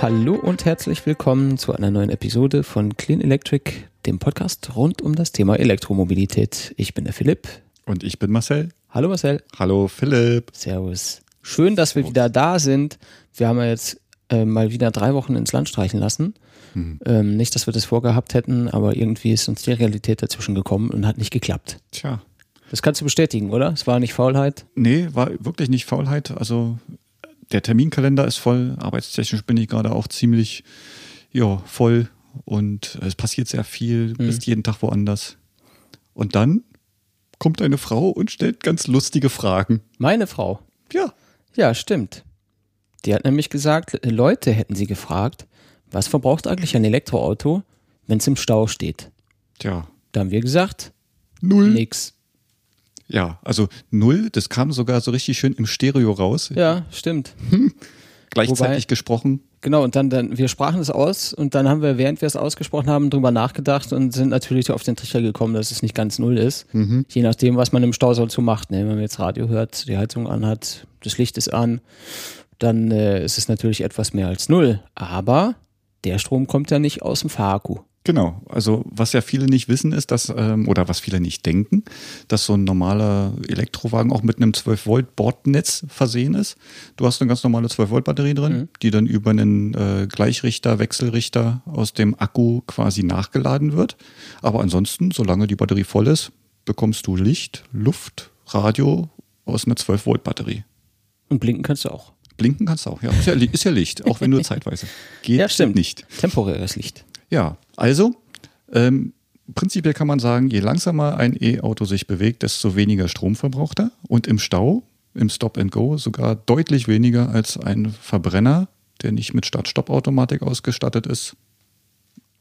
Hallo und herzlich willkommen zu einer neuen Episode von Clean Electric, dem Podcast rund um das Thema Elektromobilität. Ich bin der Philipp. Und ich bin Marcel. Hallo Marcel. Hallo Philipp. Servus. Schön, dass wir wieder da sind. Wir haben ja jetzt äh, mal wieder drei Wochen ins Land streichen lassen. Mhm. Ähm, nicht, dass wir das vorgehabt hätten, aber irgendwie ist uns die Realität dazwischen gekommen und hat nicht geklappt. Tja. Das kannst du bestätigen, oder? Es war nicht Faulheit? Nee, war wirklich nicht Faulheit. Also der Terminkalender ist voll. Arbeitstechnisch bin ich gerade auch ziemlich ja, voll und es passiert sehr viel, mhm. bist jeden Tag woanders. Und dann kommt eine Frau und stellt ganz lustige Fragen. Meine Frau? Ja. Ja, stimmt. Die hat nämlich gesagt, Leute hätten sie gefragt, was verbraucht eigentlich ein Elektroauto, wenn es im Stau steht? Tja. Da haben wir gesagt, null. Nix. Ja, also null, das kam sogar so richtig schön im Stereo raus. Ja, stimmt. Gleichzeitig Wobei, gesprochen. Genau, und dann, dann, wir sprachen es aus und dann haben wir, während wir es ausgesprochen haben, drüber nachgedacht und sind natürlich auf den Trichter gekommen, dass es nicht ganz null ist. Mhm. Je nachdem, was man im Stau so macht. Ne? Wenn man jetzt Radio hört, die Heizung anhat, das Licht ist an, dann äh, ist es natürlich etwas mehr als null. Aber der Strom kommt ja nicht aus dem Fahrakku. Genau, also was ja viele nicht wissen ist, dass, ähm, oder was viele nicht denken, dass so ein normaler Elektrowagen auch mit einem 12-Volt-Bordnetz versehen ist. Du hast eine ganz normale 12-Volt-Batterie drin, mhm. die dann über einen äh, Gleichrichter, Wechselrichter aus dem Akku quasi nachgeladen wird. Aber ansonsten, solange die Batterie voll ist, bekommst du Licht, Luft, Radio aus einer 12-Volt-Batterie. Und blinken kannst du auch. Blinken kannst du auch, ja. Ist ja, ist ja Licht, auch wenn nur zeitweise. Geht ja, stimmt. nicht. Temporäres Licht. Ja, also ähm, prinzipiell kann man sagen, je langsamer ein E-Auto sich bewegt, desto weniger Strom verbraucht er. Und im Stau, im Stop and Go, sogar deutlich weniger als ein Verbrenner, der nicht mit Start-Stopp-Automatik ausgestattet ist.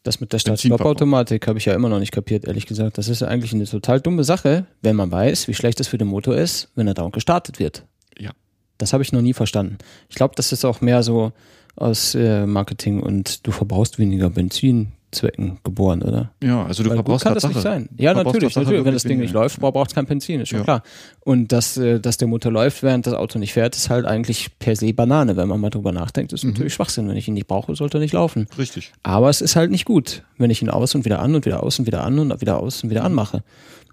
Das mit der Start-Stopp-Automatik habe ich ja immer noch nicht kapiert, ehrlich gesagt. Das ist ja eigentlich eine total dumme Sache, wenn man weiß, wie schlecht es für den Motor ist, wenn er dauernd gestartet wird. Ja. Das habe ich noch nie verstanden. Ich glaube, das ist auch mehr so aus äh, Marketing und du verbrauchst weniger Benzin-Zwecken geboren, oder? Ja, also du Weil verbrauchst kann das nicht sein. Ja, natürlich, natürlich. Wenn das Ding nicht läuft, braucht es kein Benzin, ist schon ja. klar. Und dass, äh, dass der Motor läuft, während das Auto nicht fährt, ist halt eigentlich per se Banane, wenn man mal drüber nachdenkt. Das ist mhm. natürlich Schwachsinn. Wenn ich ihn nicht brauche, sollte er nicht laufen. Richtig. Aber es ist halt nicht gut, wenn ich ihn aus und wieder an und wieder aus und wieder an und wieder aus und wieder anmache.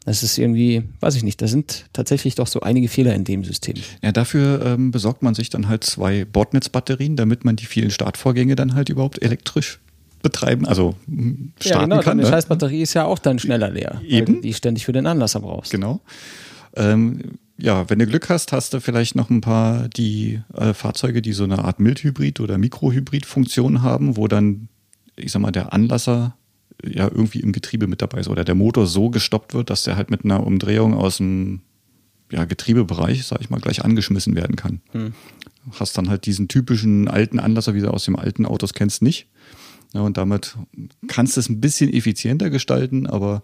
Das ist irgendwie, weiß ich nicht, da sind tatsächlich doch so einige Fehler in dem System. Ja, dafür ähm, besorgt man sich dann halt zwei Bordnetzbatterien, damit man die vielen Startvorgänge dann halt überhaupt elektrisch betreiben, also hm, starten ja, genau, kann. Deine ne? Scheißbatterie ist ja auch dann schneller leer, Eben. weil die ständig für den Anlasser brauchst. Genau. Ähm, ja, wenn du Glück hast, hast du vielleicht noch ein paar die äh, Fahrzeuge, die so eine Art Mildhybrid oder Mikrohybrid-Funktion haben, wo dann, ich sag mal, der Anlasser ja irgendwie im Getriebe mit dabei ist oder der Motor so gestoppt wird, dass der halt mit einer Umdrehung aus dem ja, Getriebebereich, sag ich mal, gleich angeschmissen werden kann. Hm. Hast dann halt diesen typischen alten Anlasser, wie du aus dem alten Autos kennst, nicht. Ja, und damit kannst du es ein bisschen effizienter gestalten, aber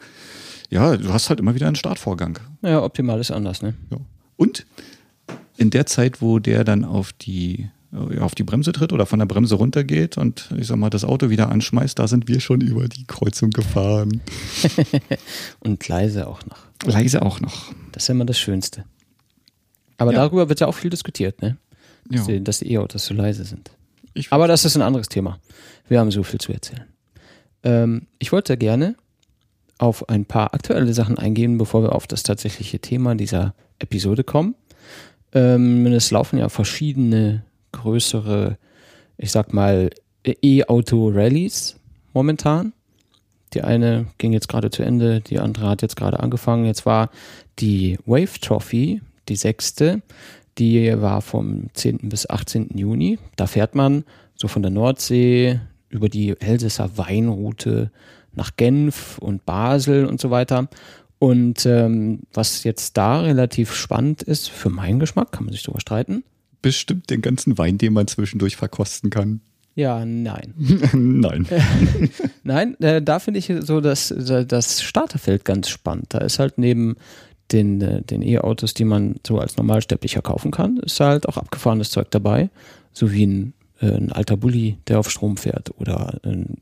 ja, du hast halt immer wieder einen Startvorgang. Ja, optimal ist anders, ne? Ja. Und in der Zeit, wo der dann auf die auf die Bremse tritt oder von der Bremse runtergeht und ich sag mal das Auto wieder anschmeißt, da sind wir schon über die Kreuzung gefahren. und leise auch noch. Leise auch noch. Das ist ja immer das Schönste. Aber ja. darüber wird ja auch viel diskutiert, ne? Dass, ja. die, dass die E-Autos so leise sind. Ich Aber das ist ein anderes Thema. Wir haben so viel zu erzählen. Ähm, ich wollte gerne auf ein paar aktuelle Sachen eingehen, bevor wir auf das tatsächliche Thema dieser Episode kommen. Ähm, es laufen ja verschiedene größere, ich sag mal, E-Auto-Rallies momentan. Die eine ging jetzt gerade zu Ende, die andere hat jetzt gerade angefangen. Jetzt war die Wave Trophy, die sechste, die war vom 10. bis 18. Juni. Da fährt man so von der Nordsee über die Elsässer Weinroute nach Genf und Basel und so weiter. Und ähm, was jetzt da relativ spannend ist, für meinen Geschmack, kann man sich darüber streiten, bestimmt den ganzen Wein, den man zwischendurch verkosten kann. Ja, nein. nein. nein, äh, da finde ich so das, das Starterfeld ganz spannend. Da ist halt neben den, äh, den E-Autos, die man so als Normalsterblicher kaufen kann, ist halt auch abgefahrenes Zeug dabei. So wie ein, äh, ein alter Bulli, der auf Strom fährt oder ein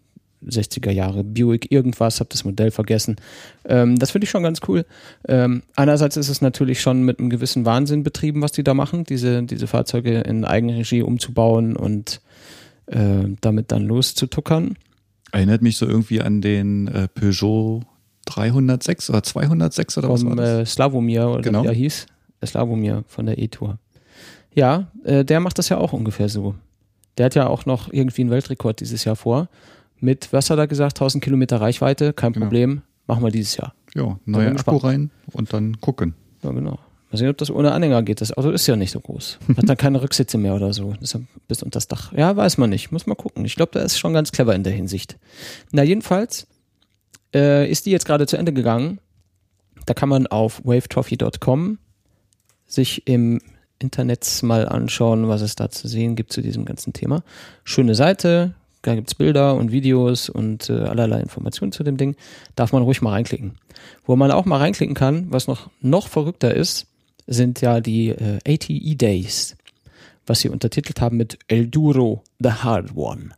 60er Jahre Buick irgendwas, habe das Modell vergessen. Ähm, das finde ich schon ganz cool. Ähm, einerseits ist es natürlich schon mit einem gewissen Wahnsinn betrieben, was die da machen, diese, diese Fahrzeuge in Eigenregie umzubauen und äh, damit dann loszutuckern. Erinnert mich so irgendwie an den äh, Peugeot 306 oder 206 oder Vom, was war das? Äh, Slavomir oder genau. wie er hieß. Der Slavomir von der E-Tour. Ja, äh, der macht das ja auch ungefähr so. Der hat ja auch noch irgendwie einen Weltrekord dieses Jahr vor. Mit, was hat er gesagt, 1000 Kilometer Reichweite, kein genau. Problem, machen wir dieses Jahr. Ja, neue Akku rein und dann gucken. Ja, genau. Mal sehen, ob das ohne Anhänger geht. Das Auto ist ja nicht so groß. Hat dann keine Rücksitze mehr oder so. Ist bis unter das Dach. Ja, weiß man nicht. Muss mal gucken. Ich glaube, der ist schon ganz clever in der Hinsicht. Na, jedenfalls äh, ist die jetzt gerade zu Ende gegangen. Da kann man auf wavetrophy.com sich im Internet mal anschauen, was es da zu sehen gibt zu diesem ganzen Thema. Schöne Seite, da gibt es Bilder und Videos und äh, allerlei Informationen zu dem Ding. Darf man ruhig mal reinklicken. Wo man auch mal reinklicken kann, was noch, noch verrückter ist, sind ja die äh, ATE Days, was sie untertitelt haben mit El Duro, The Hard One.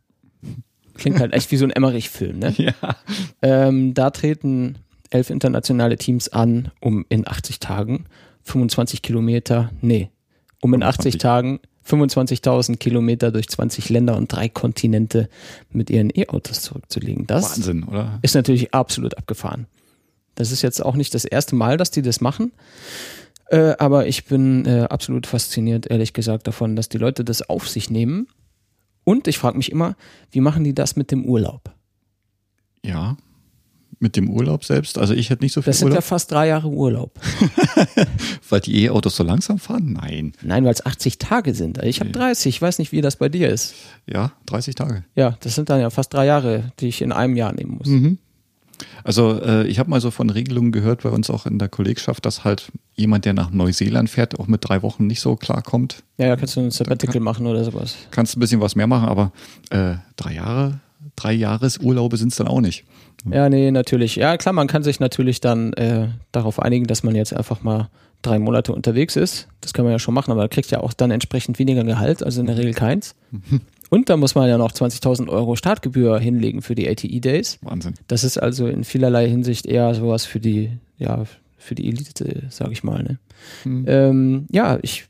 Klingt halt echt wie so ein Emmerich-Film, ne? Ja. Ähm, da treten elf internationale Teams an, um in 80 Tagen 25 Kilometer, nee, um in 80 Tagen 25.000 Kilometer durch 20 Länder und drei Kontinente mit ihren E-Autos zurückzulegen. Das Wahnsinn, oder? ist natürlich absolut abgefahren. Das ist jetzt auch nicht das erste Mal, dass die das machen. Äh, aber ich bin äh, absolut fasziniert, ehrlich gesagt, davon, dass die Leute das auf sich nehmen. Und ich frage mich immer, wie machen die das mit dem Urlaub? Ja, mit dem Urlaub selbst? Also ich hätte nicht so viel Das sind ja fast drei Jahre Urlaub. weil die E-Autos so langsam fahren? Nein. Nein, weil es 80 Tage sind. Ich habe 30. Ich weiß nicht, wie das bei dir ist. Ja, 30 Tage. Ja, das sind dann ja fast drei Jahre, die ich in einem Jahr nehmen muss. Mhm. Also äh, ich habe mal so von Regelungen gehört bei uns auch in der Kollegschaft, dass halt jemand, der nach Neuseeland fährt, auch mit drei Wochen nicht so klarkommt. Ja, ja, kannst du ein Sabbatical kann, machen oder sowas. Kannst ein bisschen was mehr machen, aber äh, drei Jahre, drei Jahresurlaube sind es dann auch nicht. Ja, nee, natürlich. Ja, klar, man kann sich natürlich dann äh, darauf einigen, dass man jetzt einfach mal drei Monate unterwegs ist. Das kann man ja schon machen, aber kriegt ja auch dann entsprechend weniger Gehalt, also in der Regel keins. Und da muss man ja noch 20.000 Euro Startgebühr hinlegen für die ATE Days. Wahnsinn. Das ist also in vielerlei Hinsicht eher sowas für die, ja, für die Elite, sag ich mal. Ne? Mhm. Ähm, ja, ich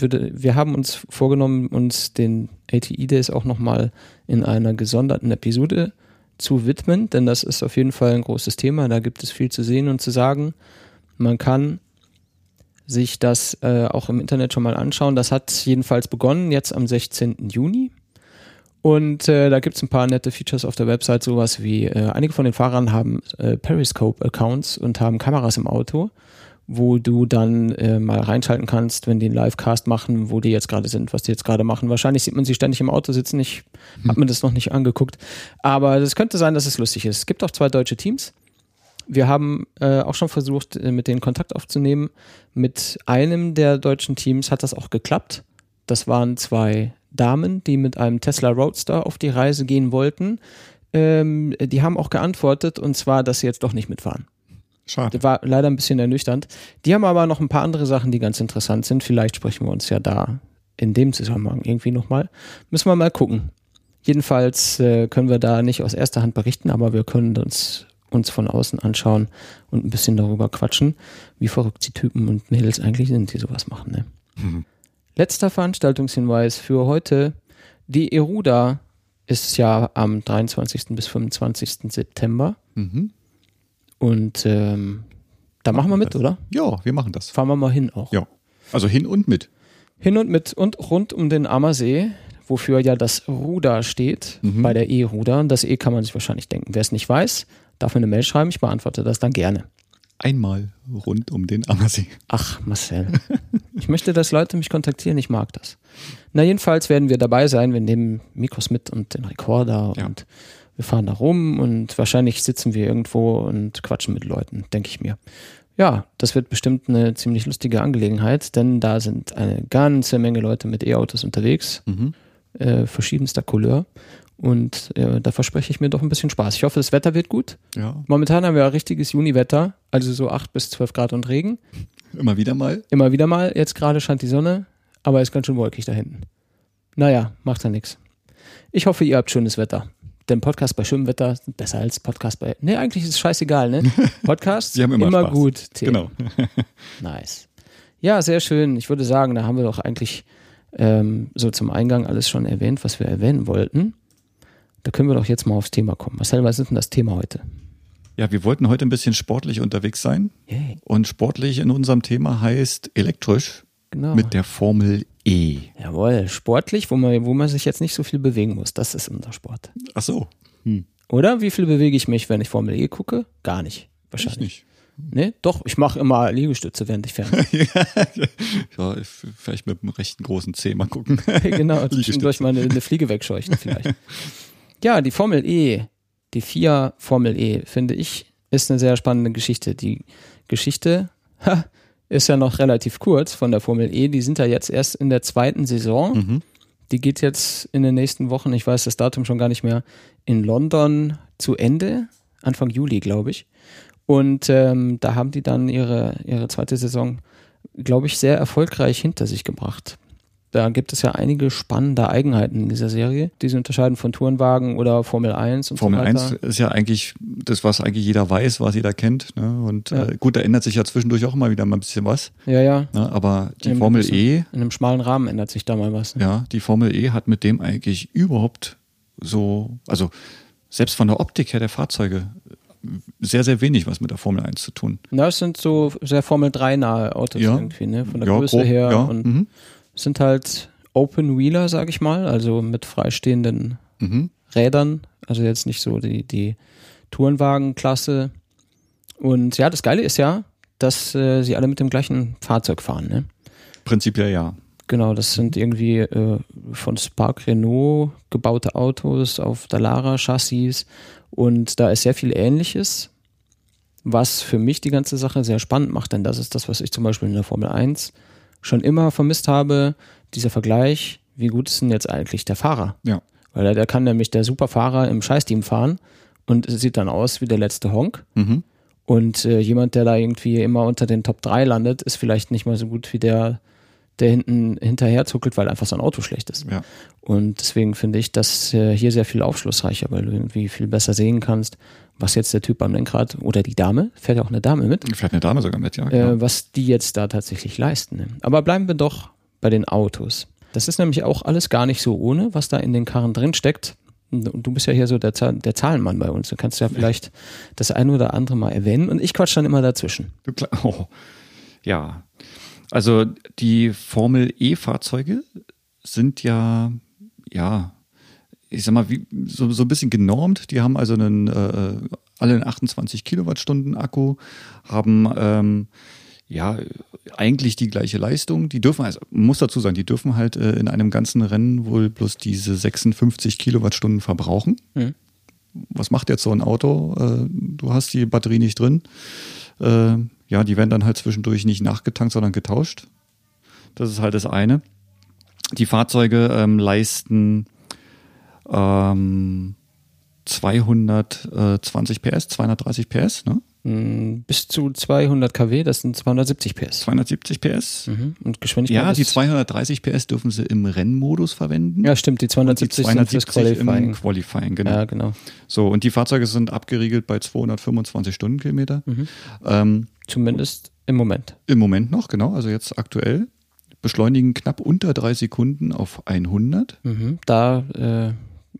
würde, wir haben uns vorgenommen, uns den ATE Days auch nochmal in einer gesonderten Episode zu widmen, denn das ist auf jeden Fall ein großes Thema. Da gibt es viel zu sehen und zu sagen. Man kann sich das äh, auch im Internet schon mal anschauen. Das hat jedenfalls begonnen jetzt am 16. Juni. Und äh, da gibt es ein paar nette Features auf der Website, sowas wie äh, einige von den Fahrern haben äh, Periscope-Accounts und haben Kameras im Auto wo du dann äh, mal reinschalten kannst, wenn die einen Livecast machen, wo die jetzt gerade sind, was die jetzt gerade machen. Wahrscheinlich sieht man sie ständig im Auto sitzen. Ich hm. habe mir das noch nicht angeguckt. Aber es könnte sein, dass es lustig ist. Es gibt auch zwei deutsche Teams. Wir haben äh, auch schon versucht, äh, mit denen Kontakt aufzunehmen. Mit einem der deutschen Teams hat das auch geklappt. Das waren zwei Damen, die mit einem Tesla Roadster auf die Reise gehen wollten. Ähm, die haben auch geantwortet und zwar, dass sie jetzt doch nicht mitfahren. Schade. War leider ein bisschen ernüchternd. Die haben aber noch ein paar andere Sachen, die ganz interessant sind. Vielleicht sprechen wir uns ja da in dem Zusammenhang irgendwie nochmal. Müssen wir mal gucken. Jedenfalls äh, können wir da nicht aus erster Hand berichten, aber wir können uns, uns von außen anschauen und ein bisschen darüber quatschen, wie verrückt die Typen und Mädels eigentlich sind, die sowas machen. Ne? Mhm. Letzter Veranstaltungshinweis für heute. Die Eruda ist ja am 23. bis 25. September. Mhm. Und ähm, da machen wir mit, das. oder? Ja, wir machen das. Fahren wir mal hin auch. Ja. Also hin und mit. Hin und mit und rund um den Ammersee, wofür ja das Ruder steht, mhm. bei der E-Ruder. Das E kann man sich wahrscheinlich denken. Wer es nicht weiß, darf mir eine Mail schreiben, ich beantworte das dann gerne. Einmal rund um den Ammersee. Ach, Marcel. ich möchte, dass Leute mich kontaktieren, ich mag das. Na, jedenfalls werden wir dabei sein, wir nehmen Mikros mit und den Rekorder ja. und wir fahren da rum und wahrscheinlich sitzen wir irgendwo und quatschen mit Leuten, denke ich mir. Ja, das wird bestimmt eine ziemlich lustige Angelegenheit, denn da sind eine ganze Menge Leute mit E-Autos unterwegs, mhm. äh, verschiedenster Couleur. Und äh, da verspreche ich mir doch ein bisschen Spaß. Ich hoffe, das Wetter wird gut. Ja. Momentan haben wir ein richtiges Juniwetter, also so 8 bis 12 Grad und Regen. Immer wieder mal? Immer wieder mal. Jetzt gerade scheint die Sonne, aber ist ganz schön wolkig da hinten. Naja, macht ja nichts. Ich hoffe, ihr habt schönes Wetter. Denn Podcast bei schönem Wetter sind besser als Podcast bei. Nee, eigentlich ist es scheißegal, ne? Podcasts Sie haben immer, immer Spaß. gut. Themen. Genau. Nice. Ja, sehr schön. Ich würde sagen, da haben wir doch eigentlich ähm, so zum Eingang alles schon erwähnt, was wir erwähnen wollten. Da können wir doch jetzt mal aufs Thema kommen. Marcel, was ist denn das Thema heute? Ja, wir wollten heute ein bisschen sportlich unterwegs sein. Yay. Und sportlich in unserem Thema heißt elektrisch Genau. mit der Formel E. Jawohl, sportlich, wo man, wo man sich jetzt nicht so viel bewegen muss. Das ist unser Sport. Ach so. Oder? Wie viel bewege ich mich, wenn ich Formel E gucke? Gar nicht. Ich Wahrscheinlich. nicht. Nee, doch, ich mache immer Liegestütze, während ich ferne. ja, vielleicht mit einem rechten großen C mal gucken. genau, zwischendurch mal eine, eine Fliege wegscheuchen vielleicht. ja, die Formel E, die vier Formel E, finde ich, ist eine sehr spannende Geschichte. Die Geschichte ha, ist ja noch relativ kurz von der Formel E. Die sind ja jetzt erst in der zweiten Saison. Mhm. Die geht jetzt in den nächsten Wochen, ich weiß das Datum schon gar nicht mehr, in London zu Ende. Anfang Juli, glaube ich. Und ähm, da haben die dann ihre, ihre zweite Saison, glaube ich, sehr erfolgreich hinter sich gebracht. Da gibt es ja einige spannende Eigenheiten in dieser Serie, die sie unterscheiden von Tourenwagen oder Formel 1 und Formel so 1 weiter. ist ja eigentlich das, was eigentlich jeder weiß, was jeder kennt. Ne? Und Ja. äh, gut, da ändert sich ja zwischendurch auch immer wieder mal ein bisschen was. Ja, ja. Ne? Aber die ein Formel bisschen. E, In einem schmalen Rahmen ändert sich da mal was. Ne? ja, die Formel E hat mit dem eigentlich überhaupt so, also selbst von der Optik her der Fahrzeuge sehr, sehr wenig was mit der Formel 1 zu tun. Na, es sind so sehr Formel 3 nahe Autos Ja. irgendwie, ne? Von der ja, Größe grob, her. ja. Und mhm. Sind halt Open Wheeler, sag ich mal, also mit freistehenden Mhm. Rädern, also jetzt nicht so die, die Tourenwagenklasse. Und ja, das Geile ist ja, dass äh, sie alle mit dem gleichen Fahrzeug fahren. Ne? Prinzipiell ja. Genau, das sind irgendwie äh, von Spark Renault gebaute Autos auf Dallara Chassis und da ist sehr viel Ähnliches, was für mich die ganze Sache sehr spannend macht, denn das ist das, was ich zum Beispiel in der Formel 1 schon immer vermisst habe, dieser Vergleich, wie gut ist denn jetzt eigentlich der Fahrer? Ja. Weil der, der kann nämlich der Superfahrer im Scheißteam fahren und sieht dann aus wie der letzte Honk. Mhm. Und äh, jemand, der da irgendwie immer unter den Top 3 landet, ist vielleicht nicht mal so gut wie der, der hinten hinterher zuckelt, weil einfach sein Auto schlecht ist. Ja. Und deswegen finde ich das äh, hier sehr viel aufschlussreicher, weil du irgendwie viel besser sehen kannst, was jetzt der Typ am Lenkrad oder die Dame, fährt ja auch eine Dame mit, Vielleicht eine Dame sogar mit, ja. genau. äh, was die jetzt da tatsächlich leisten. Ne? Aber bleiben wir doch bei den Autos. Das ist nämlich auch alles gar nicht so ohne, was da in den Karren drin steckt. Und du bist ja hier so der, der Zahlenmann bei uns. Du kannst ja vielleicht das eine oder andere mal erwähnen und ich quatsch dann immer dazwischen. Oh. Ja. Also die Formel E-Fahrzeuge sind ja, ja, ich sag mal, wie, so, so ein bisschen genormt. Die haben also einen, äh, alle einen 28 Kilowattstunden Akku, haben ähm, ja eigentlich die gleiche Leistung. Die dürfen, also muss dazu sagen, die dürfen halt äh, in einem ganzen Rennen wohl bloß diese 56 Kilowattstunden verbrauchen. Hm. Was macht jetzt so ein Auto? Äh, du hast die Batterie nicht drin. Äh, ja, die werden dann halt zwischendurch nicht nachgetankt, sondern getauscht. Das ist halt das eine. Die Fahrzeuge ähm, leisten ähm, 220 PS, 230 PS, ne? Mm, Bis zu 200 kW, das sind 270 PS. 270 PS. Mhm. Und Geschwindigkeit Ja, die ist, 230 PS dürfen sie im Rennmodus verwenden. Ja, stimmt, die die 270 sind fürs 270 Qualifying. im Qualifying, genau. Ja, genau. So, und die Fahrzeuge sind abgeriegelt bei 225 Stundenkilometer. Ähm, Zumindest im Moment. Im Moment noch, genau, also jetzt aktuell. Beschleunigen knapp unter drei Sekunden auf 100. Mhm. Da äh,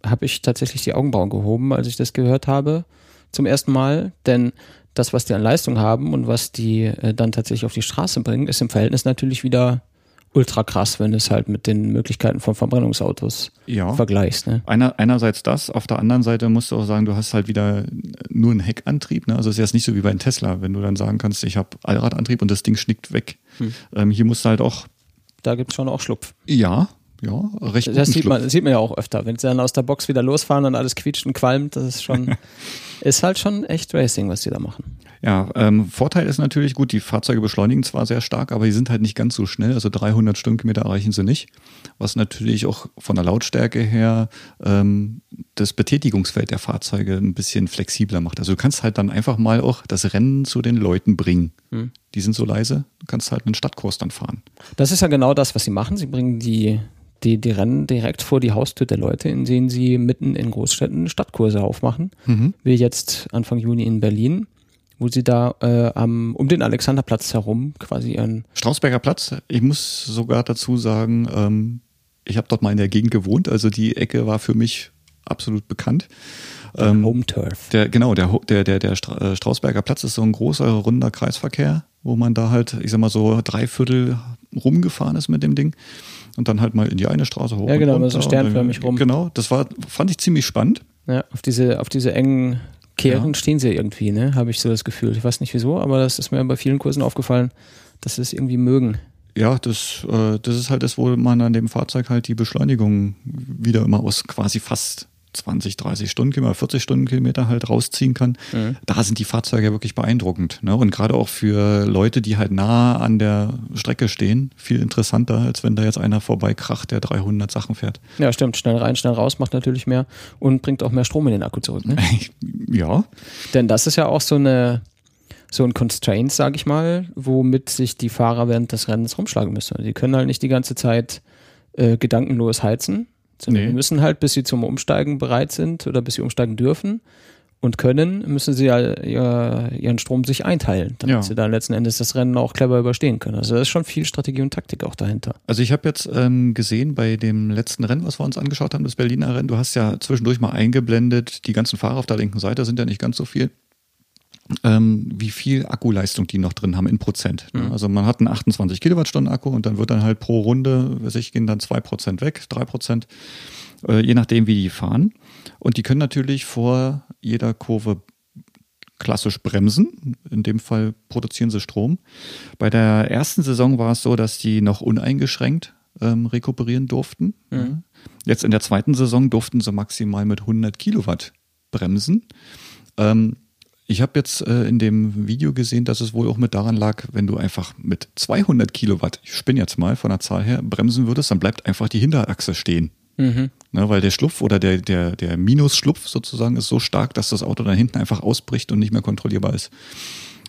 habe ich tatsächlich die Augenbrauen gehoben, als ich das gehört habe zum ersten Mal, denn das, was die an Leistung haben und was die äh, dann tatsächlich auf die Straße bringen, ist im Verhältnis natürlich wieder ultra krass, wenn du es halt mit den Möglichkeiten von Verbrennungsautos Ja. vergleichst. Ne? Einer, einerseits das, auf der anderen Seite musst du auch sagen, du hast halt wieder nur einen Heckantrieb. Ne? Also es ist jetzt nicht so wie bei einem Tesla, wenn du dann sagen kannst, ich habe Allradantrieb und das Ding schnickt weg. Hm. Ähm, hier musst du halt auch, Da gibt es schon auch Schlupf. ja, ja, recht Das sieht man, das sieht man ja auch öfter. Wenn sie dann aus der Box wieder losfahren und alles quietscht und qualmt, das ist schon, ist halt schon echt Racing, was die da machen. Ja, ähm, Vorteil ist natürlich gut, die Fahrzeuge beschleunigen zwar sehr stark, aber die sind halt nicht ganz so schnell. Also 300 Stundenkilometer erreichen sie nicht. Was natürlich auch von der Lautstärke her ähm, das Betätigungsfeld der Fahrzeuge ein bisschen flexibler macht. Also du kannst halt dann einfach mal auch das Rennen zu den Leuten bringen. Hm. Die sind so leise, du kannst halt einen Stadtkurs dann fahren. Das ist ja genau das, was sie machen. Sie bringen die, die, die rennen direkt vor die Haustür der Leute, in denen sie mitten in Großstädten Stadtkurse aufmachen. Mhm. Wie jetzt Anfang Juni in Berlin, wo sie da äh, am, um den Alexanderplatz herum quasi ihren. Strausberger Platz, ich muss sogar dazu sagen, ähm, ich habe dort mal in der Gegend gewohnt, also die Ecke war für mich absolut bekannt. Ähm, Home Turf. Der, genau, der, der, der, der äh, Strausberger Platz ist so ein großer, runder Kreisverkehr, wo man da halt, ich sag mal so, drei Viertel rumgefahren ist mit dem Ding und dann halt mal in die eine Straße hoch. Ja, genau, runter, so sternförmig rum. Genau, das war, fand ich ziemlich spannend. Ja, auf diese, auf diese engen Kehren ja. stehen sie irgendwie, ne? Habe ich so das Gefühl. Ich weiß nicht wieso, aber das ist mir bei vielen Kursen aufgefallen, dass sie es irgendwie mögen. Ja, das, äh, das ist halt das, wo man an dem Fahrzeug halt die Beschleunigung wieder immer aus quasi fast 20, 30 Stundenkilometer, 40 Stundenkilometer halt rausziehen kann. Mhm. Da sind die Fahrzeuge wirklich beeindruckend. Ne? Und gerade auch für Leute, die halt nah an der Strecke stehen, viel interessanter, als wenn da jetzt einer vorbeikracht, der 300 Sachen fährt. Ja, stimmt. Schnell rein, schnell raus macht natürlich mehr und bringt auch mehr Strom in den Akku zurück. Ne? ja. Denn das ist ja auch so eine so ein Constraint, sag ich mal, womit sich die Fahrer während des Rennens rumschlagen müssen. Die können halt nicht die ganze Zeit äh, gedankenlos heizen, Nee. Die müssen halt, bis sie zum Umsteigen bereit sind oder bis sie umsteigen dürfen und können, müssen sie ja ihren Strom sich einteilen, damit ja. sie dann letzten Endes das Rennen auch clever überstehen können. Also da ist schon viel Strategie und Taktik auch dahinter. Also ich habe jetzt ähm, gesehen bei dem letzten Rennen, was wir uns angeschaut haben, das Berliner Rennen, du hast ja zwischendurch mal eingeblendet, die ganzen Fahrer auf der linken Seite sind ja nicht ganz so viel ähm, wie viel Akkuleistung die noch drin haben in Prozent. Mhm. Also man hat einen 28 Kilowattstunden Akku und dann wird dann halt pro Runde, weiß ich, gehen dann zwei Prozent weg, drei Prozent, äh, je nachdem, wie die fahren. Und die können natürlich vor jeder Kurve klassisch bremsen. In dem Fall produzieren sie Strom. Bei der ersten Saison war es so, dass die noch uneingeschränkt ähm, rekuperieren durften. Mhm. Jetzt in der zweiten Saison durften sie maximal mit 100 Kilowatt bremsen. Ähm, ich habe jetzt äh, in dem Video gesehen, dass es wohl auch mit daran lag, wenn du einfach mit 200 Kilowatt, ich spinne jetzt mal von der Zahl her, bremsen würdest, dann bleibt einfach die Hinterachse stehen. Mhm. Ne, weil der Schlupf oder der, der, der Minusschlupf sozusagen ist so stark, dass das Auto dann hinten einfach ausbricht und nicht mehr kontrollierbar ist.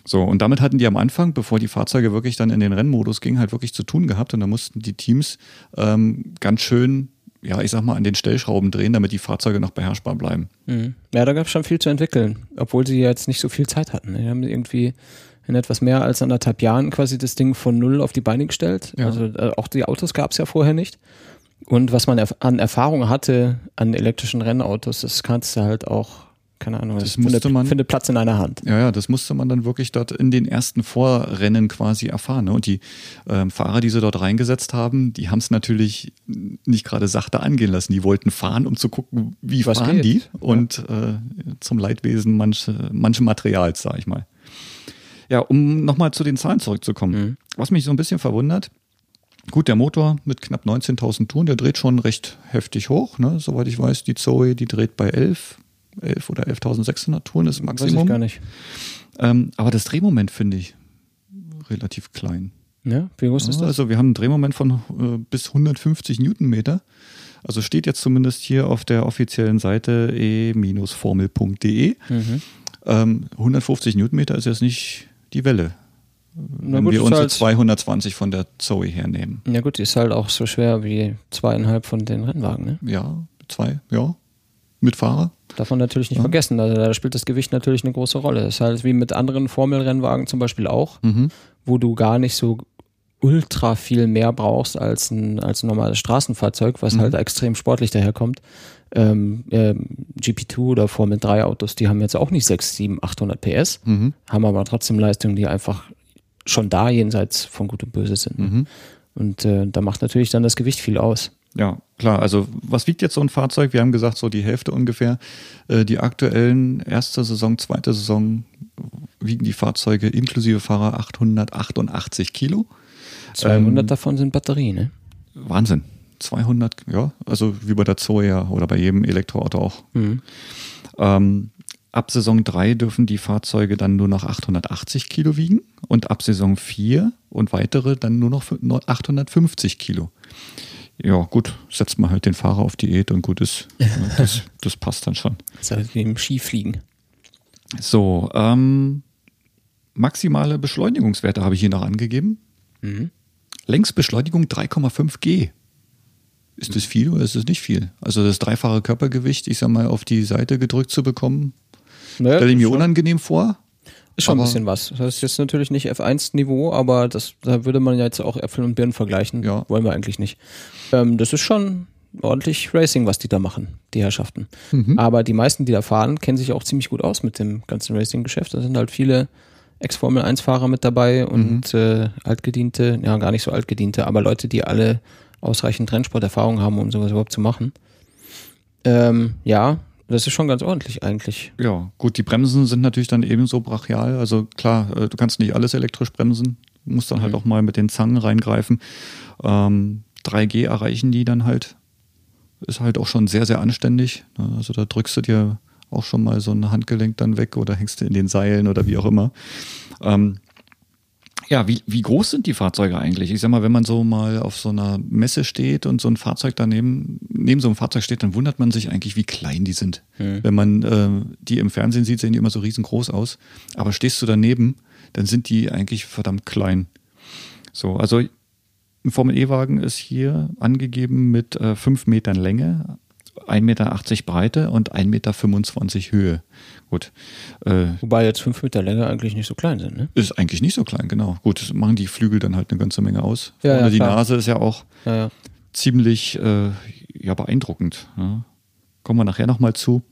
So, und damit hatten die am Anfang, bevor die Fahrzeuge wirklich dann in den Rennmodus gingen, halt wirklich zu tun gehabt. Und da mussten die Teams ähm, ganz schön ja, ich sag mal, an den Stellschrauben drehen, damit die Fahrzeuge noch beherrschbar bleiben. Mhm. Ja, da gab es schon viel zu entwickeln, obwohl sie jetzt nicht so viel Zeit hatten. Die haben irgendwie in etwas mehr als anderthalb Jahren quasi das Ding von null auf die Beine gestellt. Ja. Also äh, auch die Autos gab es ja vorher nicht. Und was man erf an Erfahrung hatte an elektrischen Rennautos, das kannst du halt auch keine Ahnung, das, musste findet, man, findet Platz in einer Hand. Ja, ja, das musste man dann wirklich dort in den ersten Vorrennen quasi erfahren. Ne? Und die ähm, Fahrer, die sie dort reingesetzt haben, die haben es natürlich nicht gerade sachte angehen lassen. Die wollten fahren, um zu gucken, wie Was fahren geht. die und ja. äh, zum Leidwesen manche, manche Materials, sag ich mal. Ja, um nochmal zu den Zahlen zurückzukommen. Mhm. Was mich so ein bisschen verwundert, Gut, der Motor mit knapp 19.000 Touren, der dreht schon recht heftig hoch. Ne? Soweit ich weiß, die Zoe, die dreht bei 11. 11 oder 11.600 Touren ist Maximum. Weiß ich gar nicht. Ähm, aber das Drehmoment finde ich relativ klein. Ja, wie groß ja, ist das? Also wir haben ein Drehmoment von äh, bis 150 Newtonmeter. Also steht jetzt zumindest hier auf der offiziellen Seite e-formel.de. Mhm. Ähm, 150 Newtonmeter ist jetzt nicht die Welle. Wenn gut, wir unsere halt 220 von der Zoe hernehmen. Ja gut, die ist halt auch so schwer wie zweieinhalb von den Rennwagen, ne? Ja, zwei, ja. Mit Fahrer. Darf man natürlich nicht ja. vergessen. Also da spielt das Gewicht natürlich eine große Rolle. Das ist halt wie mit anderen Formelrennwagen zum Beispiel auch, mhm. wo du gar nicht so ultra viel mehr brauchst als ein, als ein normales Straßenfahrzeug, was mhm. halt extrem sportlich daherkommt. Ähm, äh, GP2 oder Formel 3 Autos, die haben jetzt auch nicht 6, 7, 800 PS, mhm. haben aber trotzdem Leistungen, die einfach schon da jenseits von Gut und Böse sind. Mhm. Und äh, da macht natürlich dann das Gewicht viel aus. Ja, klar. Also was wiegt jetzt so ein Fahrzeug? Wir haben gesagt, so die Hälfte ungefähr. Äh, die aktuellen erste Saison, zweite Saison wiegen die Fahrzeuge inklusive Fahrer 888 Kilo. 200 ähm, davon sind Batterien, ne? Wahnsinn. 200, ja, also wie bei der Zoe ja, oder bei jedem Elektroauto auch. Mhm. Ähm, ab Saison 3 dürfen die Fahrzeuge dann nur noch 880 Kilo wiegen und ab Saison 4 und weitere dann nur noch 850 Kilo ja, gut, setzt man halt den Fahrer auf Diät und gut ist. Das, das passt dann schon. Das halt wie im Skifliegen. So, ähm, maximale Beschleunigungswerte habe ich hier noch angegeben. Mhm. Längsbeschleunigung 3,5 G. ist das viel oder ist es nicht viel? Also das dreifache Körpergewicht, ich sag mal, auf die Seite gedrückt zu bekommen, naja, stelle ich mir unangenehm vor. Ist schon ein bisschen was. Das ist jetzt natürlich nicht F1-Niveau, aber das, da würde man ja jetzt auch Äpfel und Birnen vergleichen. Ja. Wollen wir eigentlich nicht. Ähm, das ist schon ordentlich Racing, was die da machen, die Herrschaften. Mhm. Aber die meisten, die da fahren, kennen sich auch ziemlich gut aus mit dem ganzen Racing-Geschäft. Da sind halt viele Ex-Formel-1-Fahrer mit dabei und mhm. äh, altgediente, ja gar nicht so altgediente, aber Leute, die alle ausreichend Rennsporterfahrung haben, um sowas überhaupt zu machen. Ähm, ja, das ist schon ganz ordentlich eigentlich. Ja, gut, die Bremsen sind natürlich dann ebenso brachial. Also klar, äh, du kannst nicht alles elektrisch bremsen, du musst dann halt mhm. halt auch mal mit den Zangen reingreifen. Ähm, 3G erreichen die dann halt. Ist halt auch schon sehr, sehr anständig. Ne? Also da drückst du dir auch schon mal so ein Handgelenk dann weg oder hängst du in den Seilen oder wie auch immer. Ähm, ja, wie, wie groß sind die Fahrzeuge eigentlich? Ich sag mal, wenn man so mal auf so einer Messe steht und so ein Fahrzeug daneben, neben so einem Fahrzeug steht, dann wundert man sich eigentlich, wie klein die sind. Mhm. Wenn man äh, die im Fernsehen sieht, sehen die immer so riesengroß aus. Aber stehst du daneben, dann sind die eigentlich verdammt klein. So, also ein Formel E-Wagen ist hier angegeben mit äh, 5 Metern Länge, 1,80 Meter Breite und 1,25 Meter Höhe. Gut. Äh, Wobei jetzt 5 Meter Länge eigentlich nicht so klein sind, ne? Ist eigentlich nicht so klein, genau. Gut, das machen die Flügel dann halt eine ganze Menge aus. Ja, ja die klar. Nase ist ja auch ja, ziemlich äh, ja, beeindruckend. Ja. Kommen wir nachher nochmal zu.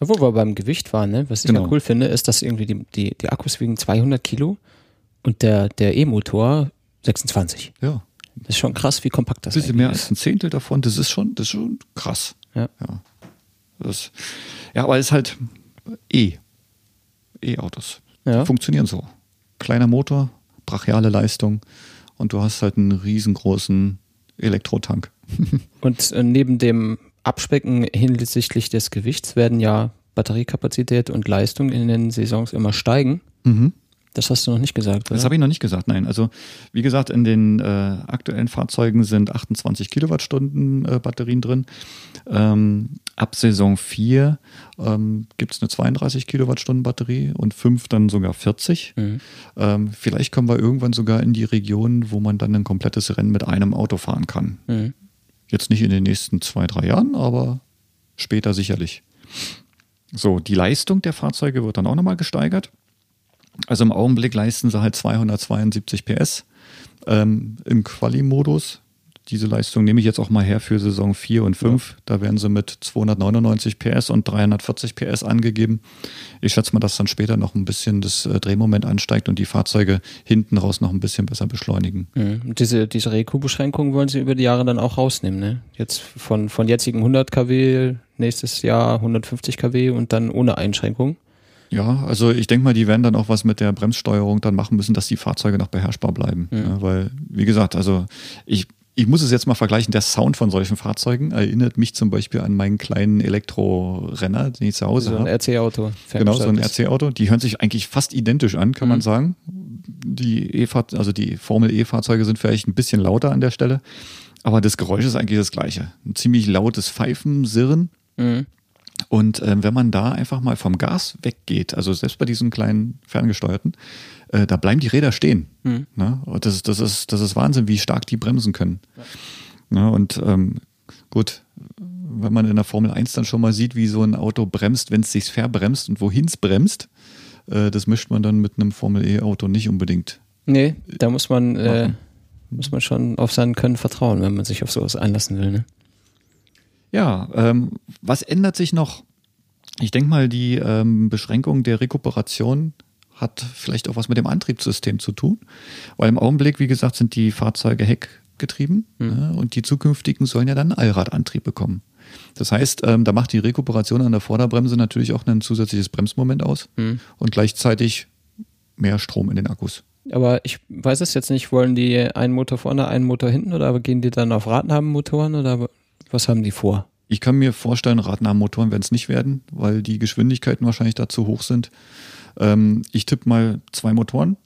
Wo wir beim Gewicht waren, ne? was ich genau. ja cool finde, ist, dass irgendwie die, die, die Akkus wiegen 200 Kilo und der, der E-Motor 26. Ja. Das ist schon krass, wie kompakt das ist. Ein bisschen mehr als ein Zehntel davon, das ist schon, das ist schon krass. Ja. Ja, das, ja aber es ist halt E. E-Autos. Ja. Funktionieren so. Kleiner Motor, brachiale Leistung und du hast halt einen riesengroßen Elektrotank. und äh, neben dem Abspecken hinsichtlich des Gewichts werden ja Batteriekapazität und Leistung in den Saisons immer steigen. Mhm. Das hast du noch nicht gesagt, oder? Das habe ich noch nicht gesagt, nein. Also wie gesagt, in den äh, aktuellen Fahrzeugen sind 28 Kilowattstunden äh, Batterien drin. Ähm, ab Saison 4 ähm, gibt es eine 32 Kilowattstunden Batterie und 5 dann sogar 40. Mhm. Ähm, vielleicht kommen wir irgendwann sogar in die Region, wo man dann ein komplettes Rennen mit einem Auto fahren kann. Mhm. Jetzt nicht in den nächsten zwei, drei Jahren, aber später sicherlich. So, die Leistung der Fahrzeuge wird dann auch nochmal gesteigert. Also im Augenblick leisten sie halt 272 PS ähm, im Quali-Modus. Diese Leistung nehme ich jetzt auch mal her für Saison 4 und 5. Ja. Da werden sie mit 299 PS und 340 PS angegeben. Ich schätze mal, dass dann später noch ein bisschen das äh, Drehmoment ansteigt und die Fahrzeuge hinten raus noch ein bisschen besser beschleunigen. Mhm. Diese, diese Reku-Beschränkung wollen sie über die Jahre dann auch rausnehmen. Ne? Jetzt von, von jetzigen 100 kW, nächstes Jahr 150 kW und dann ohne Einschränkung. Ja, also ich denke mal, die werden dann auch was mit der Bremssteuerung dann machen müssen, dass die Fahrzeuge noch beherrschbar bleiben. Ja. Ja, weil, wie gesagt, also ich, ich muss es jetzt mal vergleichen, der Sound von solchen Fahrzeugen erinnert mich zum Beispiel an meinen kleinen Elektrorenner, den ich zu Hause habe. So ein RC-Auto. Genau, so ein RC-Auto. Die hören sich eigentlich fast identisch an, kann mhm. man sagen. Die E also die Formel E-Fahrzeuge sind vielleicht ein bisschen lauter an der Stelle, aber das Geräusch ist eigentlich das gleiche. Ein ziemlich lautes Pfeifen, Sirren. Mhm. Und äh, wenn man da einfach mal vom Gas weggeht, also selbst bei diesen kleinen ferngesteuerten, äh, da bleiben die Räder stehen. Mhm. Ne? Und das, das, ist, das ist Wahnsinn, wie stark die bremsen können. Ja. Ne? Und ähm, gut, wenn man in der Formel 1 dann schon mal sieht, wie so ein Auto bremst, wenn es sich verbremst und wohin es bremst, äh, das mischt man dann mit einem Formel E-Auto nicht unbedingt. Nee, da muss man, äh, muss man schon auf sein Können vertrauen, wenn man sich auf sowas einlassen will. Ne? Ja, ähm, was ändert sich noch? Ich denke mal, die ähm, Beschränkung der Rekuperation hat vielleicht auch was mit dem Antriebssystem zu tun, weil im Augenblick, wie gesagt, sind die Fahrzeuge heckgetrieben mhm. ne, und die zukünftigen sollen ja dann Allradantrieb bekommen. Das heißt, ähm, da macht die Rekuperation an der Vorderbremse natürlich auch ein zusätzliches Bremsmoment aus mhm. und gleichzeitig mehr Strom in den Akkus. Aber ich weiß es jetzt nicht, wollen die einen Motor vorne, einen Motor hinten oder gehen die dann auf Radnabenmotoren oder was haben die vor? Ich kann mir vorstellen, Radnahmotoren werden es nicht werden, weil die Geschwindigkeiten wahrscheinlich da zu hoch sind. Ähm, ich tippe mal zwei Motoren.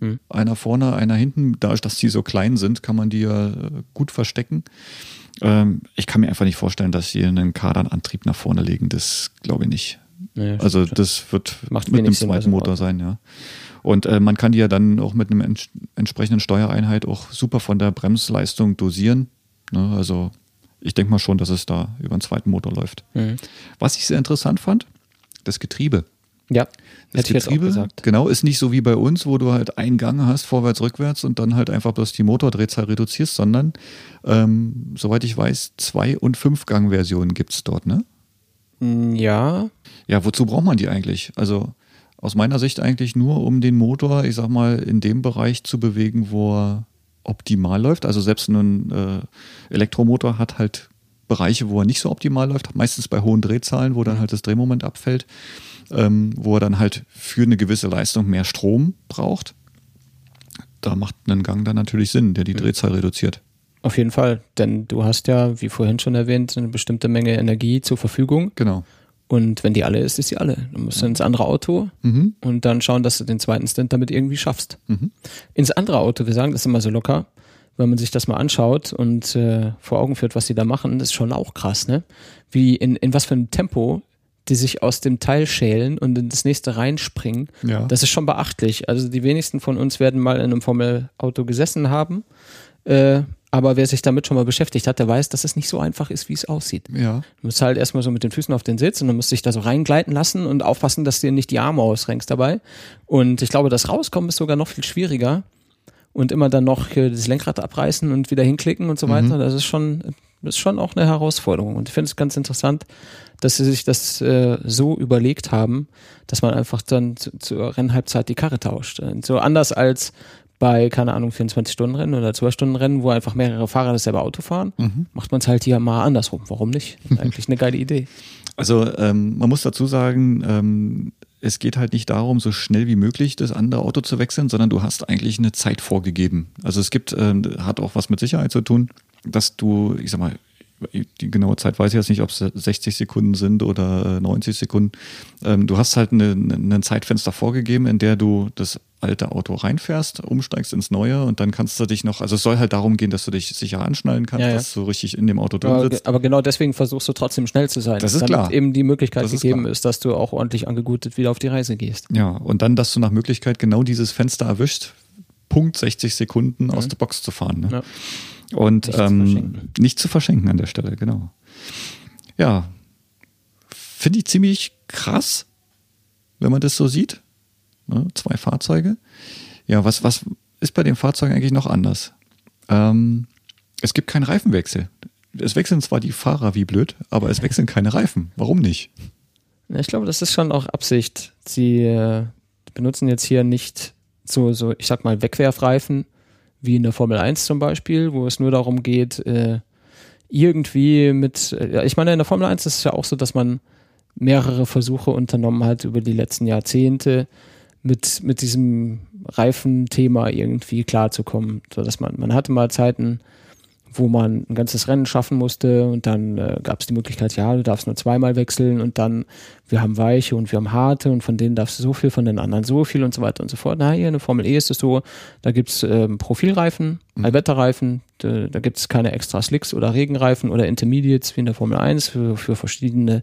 Hm. Einer vorne, einer hinten. Da, dass die so klein sind, kann man die ja äh, gut verstecken. Ähm, ich kann mir einfach nicht vorstellen, dass sie einen Kardanantrieb nach vorne legen. Das glaube ich nicht. Ja, also das wird Macht mit einem zweiten Sinn, Motor sein, ja. Und äh, man kann die ja dann auch mit einem ents entsprechenden Steuereinheit auch super von der Bremsleistung dosieren. Ne? Also ich denke mal schon, dass es da über einen zweiten Motor läuft. Mhm. Was ich sehr interessant fand, das Getriebe. Ja, das Getriebe, genau, ist nicht so wie bei uns, wo du halt einen Gang hast, vorwärts, rückwärts und dann halt einfach bloß die Motordrehzahl reduzierst, sondern, ähm, soweit ich weiß, zwei- und fünf-Gang-Versionen gibt es dort, ne? Mm, ja. Ja, wozu braucht man die eigentlich? Also aus meiner Sicht eigentlich nur, um den Motor, ich sag mal, in dem Bereich zu bewegen, wo er optimal läuft. Also selbst ein äh, Elektromotor hat halt Bereiche, wo er nicht so optimal läuft, meistens bei hohen Drehzahlen, wo dann mhm. halt das Drehmoment abfällt, ähm, wo er dann halt für eine gewisse Leistung mehr Strom braucht. Da macht ein Gang dann natürlich Sinn, der die. Drehzahl reduziert. Auf jeden Fall, denn du hast ja, wie vorhin schon erwähnt, eine bestimmte Menge Energie zur Verfügung. Genau. Und wenn die alle ist, ist sie alle. Du musst ins andere Auto mhm. und dann schauen, dass du den zweiten Stint damit irgendwie schaffst. Mhm. Ins andere Auto, wir sagen das immer so locker, wenn man sich das mal anschaut und äh, vor Augen führt, was die da machen, ist schon auch krass, ne? Wie in, in was für einem Tempo die sich aus dem Teil schälen und in das nächste reinspringen. Ja. Das ist schon beachtlich. Also die wenigsten von uns werden mal in einem Formelauto gesessen haben. Äh, aber wer sich damit schon mal beschäftigt hat, der weiß, dass es nicht so einfach ist, wie es aussieht. Ja. Du musst halt erstmal so mit den Füßen auf den Sitz und dann musst du dich da so reingleiten lassen und aufpassen, dass du dir nicht die Arme ausrenkst dabei. Und ich glaube, das Rauskommen ist sogar noch viel schwieriger. Und immer dann noch das Lenkrad abreißen und wieder hinklicken und so weiter. Mhm. Das ist schon, das ist schon auch eine Herausforderung. Und ich finde es ganz interessant, dass sie sich das äh, so überlegt haben, dass man einfach dann zu, zur Rennhalbzeit die Karre tauscht. So anders als bei, keine Ahnung, 24-Stunden-Rennen oder 12-Stunden-Rennen, wo einfach mehrere Fahrer dasselbe Auto fahren, mhm. macht man es halt hier mal andersrum. Warum nicht? Eigentlich eine geile Idee. Also ähm, man muss dazu sagen, ähm, es geht halt nicht darum, so schnell wie möglich das andere Auto zu wechseln, sondern du hast eigentlich eine Zeit vorgegeben. Also es gibt, ähm, hat auch was mit Sicherheit zu tun, dass du, ich sag mal, die genaue Zeit weiß ich jetzt nicht, ob es 60 Sekunden sind oder 90 äh, Sekunden. Ähm, du hast halt ein Zeitfenster vorgegeben, in der du das alte Auto reinfährst, umsteigst ins neue und dann kannst du dich noch, also es soll halt darum gehen, dass du dich sicher anschnallen kannst, ja, ja. dass du richtig in dem Auto drin aber, sitzt. Aber genau deswegen versuchst du trotzdem schnell zu sein. Das ist damit klar. eben die Möglichkeit das gegeben ist, ist, dass du auch ordentlich angegutet wieder auf die Reise gehst. Ja, und dann, dass du nach Möglichkeit genau dieses Fenster erwischt, Punkt 60 Sekunden mhm. aus der Box zu fahren. Ne? Ja. Und nicht, ähm, zu nicht zu verschenken an der Stelle, genau. Ja, finde ich ziemlich krass, wenn man das so sieht. Ne? Zwei Fahrzeuge. Ja, was, was ist bei den Fahrzeugen eigentlich noch anders? Ähm, es gibt keinen Reifenwechsel. Es wechseln zwar die Fahrer wie blöd, aber es wechseln keine Reifen. Warum nicht? Ja, ich glaube, das ist schon auch Absicht. Sie äh, benutzen jetzt hier nicht so, so, ich sag mal, Wegwerfreifen, wie in der Formel 1 zum Beispiel, wo es nur darum geht, äh, irgendwie mit, äh, ich meine, in der Formel 1 ist es ja auch so, dass man mehrere Versuche unternommen hat über die letzten Jahrzehnte mit, mit diesem Reifenthema irgendwie klarzukommen. So dass man, man hatte mal Zeiten, wo man ein ganzes Rennen schaffen musste und dann äh, gab es die Möglichkeit, ja, du darfst nur zweimal wechseln und dann, wir haben weiche und wir haben harte und von denen darfst du so viel, von den anderen so viel und so weiter und so fort. Na, hier in der Formel E ist es so, da gibt's ähm, Profilreifen, mhm. Allwetterreifen, da, da gibt es keine extra Slicks oder Regenreifen oder Intermediates wie in der Formel 1 für, für verschiedene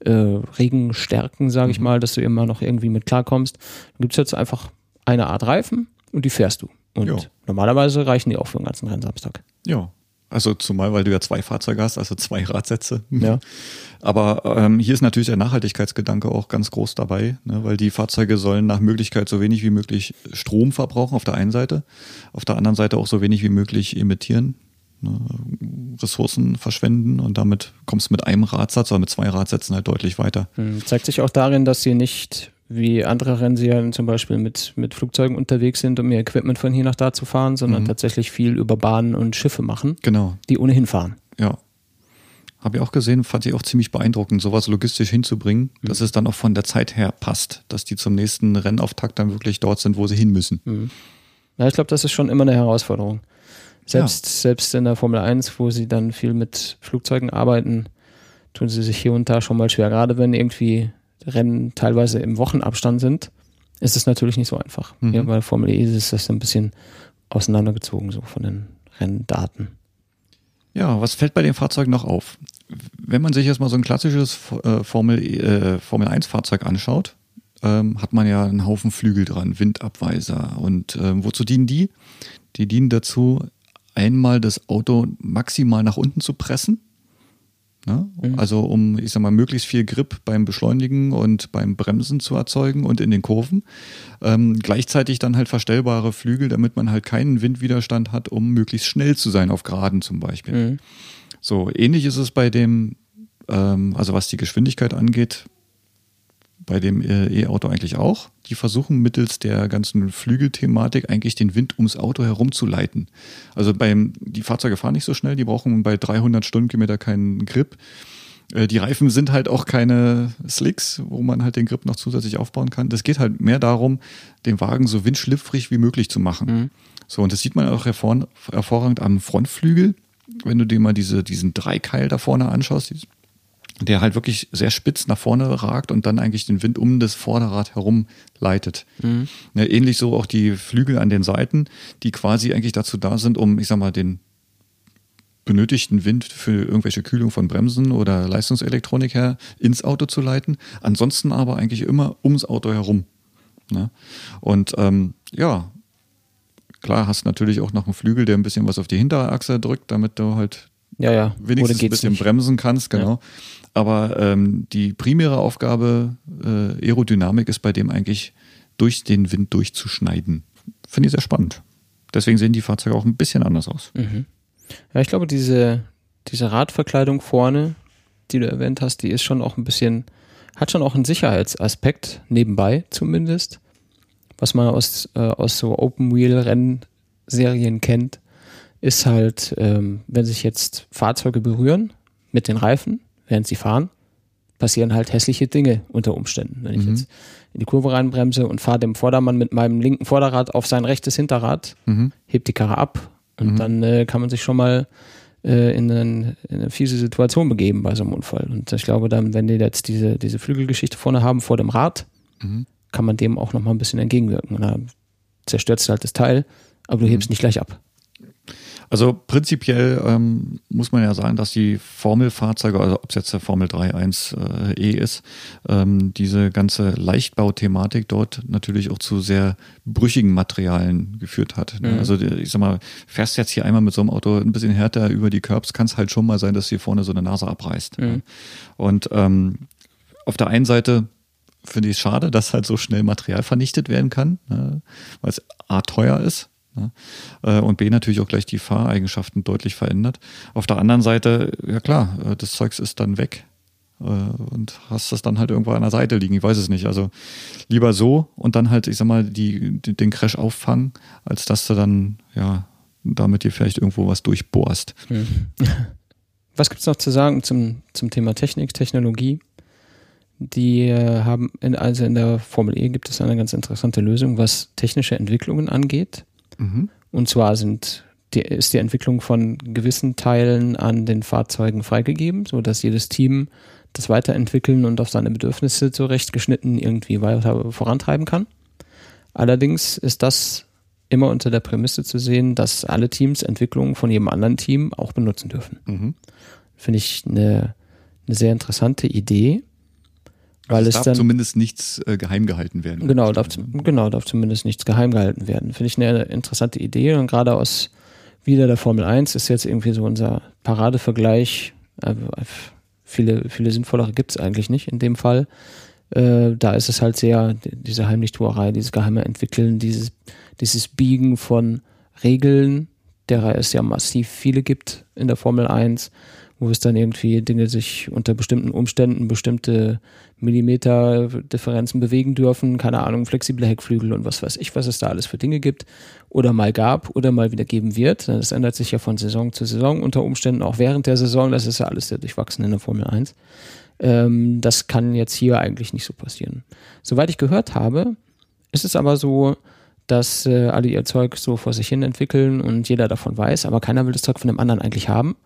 äh, Regenstärken, sage ich mhm. mal, dass du immer noch irgendwie mit klarkommst. Da gibt es jetzt einfach eine Art Reifen und die fährst du. Und jo. normalerweise reichen die auch für den ganzen Rennsamstag. Ja, also zumal, weil du ja zwei Fahrzeuge hast, also zwei Radsätze. Ja. Aber ähm, hier ist natürlich der Nachhaltigkeitsgedanke auch ganz groß dabei, ne, weil die Fahrzeuge sollen nach Möglichkeit so wenig wie möglich Strom verbrauchen auf der einen Seite, auf der anderen Seite auch so wenig wie möglich emittieren, ne, Ressourcen verschwenden und damit kommst du mit einem Radsatz oder mit zwei Radsätzen halt deutlich weiter. Hm, zeigt sich auch darin, dass sie nicht wie andere Rennserien zum Beispiel mit, mit Flugzeugen unterwegs sind, um ihr Equipment von hier nach da zu fahren, sondern mhm. tatsächlich viel über Bahnen und Schiffe machen, genau. die ohnehin fahren. Ja. Habe ich auch gesehen, fand ich auch ziemlich beeindruckend, sowas logistisch hinzubringen, mhm. dass es dann auch von der Zeit her passt, dass die zum nächsten Rennauftakt dann wirklich dort sind, wo sie hin müssen. Mhm. Ja, ich glaube, das ist schon immer eine Herausforderung. Selbst, ja. selbst in der Formel 1, wo sie dann viel mit Flugzeugen arbeiten, tun sie sich hier und da schon mal schwer. Gerade wenn irgendwie Rennen teilweise im Wochenabstand sind, ist es natürlich nicht so einfach. Mhm. Ja, bei Formel E ist das ein bisschen auseinandergezogen, so von den Renndaten. Ja, was fällt bei den Fahrzeugen noch auf? Wenn man sich jetzt mal so ein klassisches äh, Formel, äh, Formel 1 Fahrzeug anschaut, ähm, hat man ja einen Haufen Flügel dran, Windabweiser. Und ähm, wozu dienen die? Die dienen dazu, einmal das Auto maximal nach unten zu pressen, Ne? Mhm. Also um, ich sag mal, möglichst viel Grip beim Beschleunigen und beim Bremsen zu erzeugen und in den Kurven. Ähm, gleichzeitig dann halt verstellbare Flügel, damit man halt keinen Windwiderstand hat, um möglichst schnell zu sein auf Geraden zum Beispiel. Mhm. So, ähnlich ist es bei dem, ähm, also was die Geschwindigkeit angeht, bei dem äh, E-Auto eigentlich auch. Die versuchen mittels der ganzen Flügelthematik eigentlich den Wind ums Auto herumzuleiten. Also beim, die Fahrzeuge fahren nicht so schnell, die brauchen bei 300 Stundenkilometer keinen Grip. Äh, die Reifen sind halt auch keine Slicks, wo man halt den Grip noch zusätzlich aufbauen kann. Das geht halt mehr darum, den Wagen so windschlüpfrig wie möglich zu machen. Mhm. So, und das sieht man auch hervor, hervorragend am Frontflügel. Wenn du dir mal diese, diesen Dreikeil da vorne anschaust, der halt wirklich sehr spitz nach vorne ragt und dann eigentlich den Wind um das Vorderrad herum leitet. Mhm. Ja, ähnlich so auch die Flügel an den Seiten, die quasi eigentlich dazu da sind, um, ich sag mal, den benötigten Wind für irgendwelche Kühlung von Bremsen oder Leistungselektronik her ins Auto zu leiten. Ansonsten aber eigentlich immer ums Auto herum. Ne? Und ähm, ja, klar hast natürlich auch noch einen Flügel, der ein bisschen was auf die Hinterachse drückt, damit du halt ja, ja. wenigstens ein bisschen nicht. bremsen kannst, genau. Ja. Aber ähm, die primäre Aufgabe äh, Aerodynamik ist bei dem eigentlich durch den Wind durchzuschneiden. Finde ich sehr spannend. Deswegen sehen die Fahrzeuge auch ein bisschen anders aus. Mhm. Ja, ich glaube, diese, diese Radverkleidung vorne, die du erwähnt hast, die ist schon auch ein bisschen, hat schon auch einen Sicherheitsaspekt nebenbei zumindest, was man aus, äh, aus so Open-Wheel-Rennserien kennt ist halt, ähm, wenn sich jetzt Fahrzeuge berühren mit den Reifen, während sie fahren, passieren halt hässliche Dinge unter Umständen. Wenn ich mhm. jetzt in die Kurve reinbremse und fahre dem Vordermann mit meinem linken Vorderrad auf sein rechtes Hinterrad, mhm. hebt die Karre ab und mhm. dann äh, kann man sich schon mal äh, in, einen, in, eine fiese Situation begeben bei so einem Unfall. Und ich glaube dann, wenn die jetzt diese, diese Flügelgeschichte vorne haben vor dem Rad, mhm. kann man dem auch nochmal ein bisschen entgegenwirken. Und dann zerstört halt das Teil, aber du hebst mhm. nicht gleich ab. Also prinzipiell ähm, muss man ja sagen, dass die Formelfahrzeuge, also ob es jetzt der Formel 3.1 äh, E ist, ähm, diese ganze Leichtbauthematik dort natürlich auch zu sehr brüchigen Materialien geführt hat. Ne? Mhm. Also ich sag mal, fährst jetzt hier einmal mit so einem Auto ein bisschen härter über die Curbs, kann es halt schon mal sein, dass hier vorne so eine Nase abreißt. Mhm. Und ähm, auf der einen Seite finde ich es schade, dass halt so schnell Material vernichtet werden kann, ne? weil es A teuer ist Ne? Äh, und B natürlich auch gleich die Fahreigenschaften deutlich verändert. Auf der anderen Seite, ja klar, äh, das Zeugs ist dann weg äh, und hast das dann halt irgendwo an der Seite liegen. Ich weiß es nicht. Also lieber so und dann halt, ich sag mal, die, den Crash auffangen, als dass du dann, ja, damit dir vielleicht irgendwo was durchbohrst. Was gibt es noch zu sagen zum, zum Thema Technik, Technologie? Die haben, in, also in der Formel E gibt es eine ganz interessante Lösung, was technische Entwicklungen angeht. Mhm. Und zwar sind die, ist die Entwicklung von gewissen Teilen an den Fahrzeugen freigegeben, sodass jedes Team das weiterentwickeln und auf seine Bedürfnisse zurechtgeschnitten irgendwie weiter vorantreiben kann. Allerdings ist das immer unter der Prämisse zu sehen, dass alle Teams Entwicklungen von jedem anderen Team auch benutzen dürfen. Mhm. Finde ich eine, eine sehr interessante Idee. Weil also es, es darf dann, zumindest nichts äh, geheim gehalten werden. Genau darf, genau, darf zumindest nichts geheim gehalten werden. Finde ich eine interessante Idee und gerade aus wieder der Formel 1 ist jetzt irgendwie so unser Paradevergleich. Äh, viele, viele sinnvollere gibt es eigentlich nicht in dem Fall. Äh, da ist es halt sehr, diese Heimlichtuerei, dieses geheime Entwickeln, dieses, dieses Biegen von Regeln, derer es ja massiv viele gibt in der Formel 1 wo es dann irgendwie Dinge sich unter bestimmten Umständen bestimmte Millimeter-Differenzen bewegen dürfen, keine Ahnung, flexible Heckflügel und was weiß ich, was es da alles für Dinge gibt oder mal gab oder mal wieder geben wird. Das ändert sich ja von Saison zu Saison unter Umständen auch während der Saison, das ist ja alles sehr durchwachsen in der Formel 1. Ähm, das kann jetzt hier eigentlich nicht so passieren. Soweit ich gehört habe, ist es aber so, dass äh, alle ihr Zeug so vor sich hin entwickeln und jeder davon weiß, aber keiner will das Zeug von dem anderen eigentlich haben,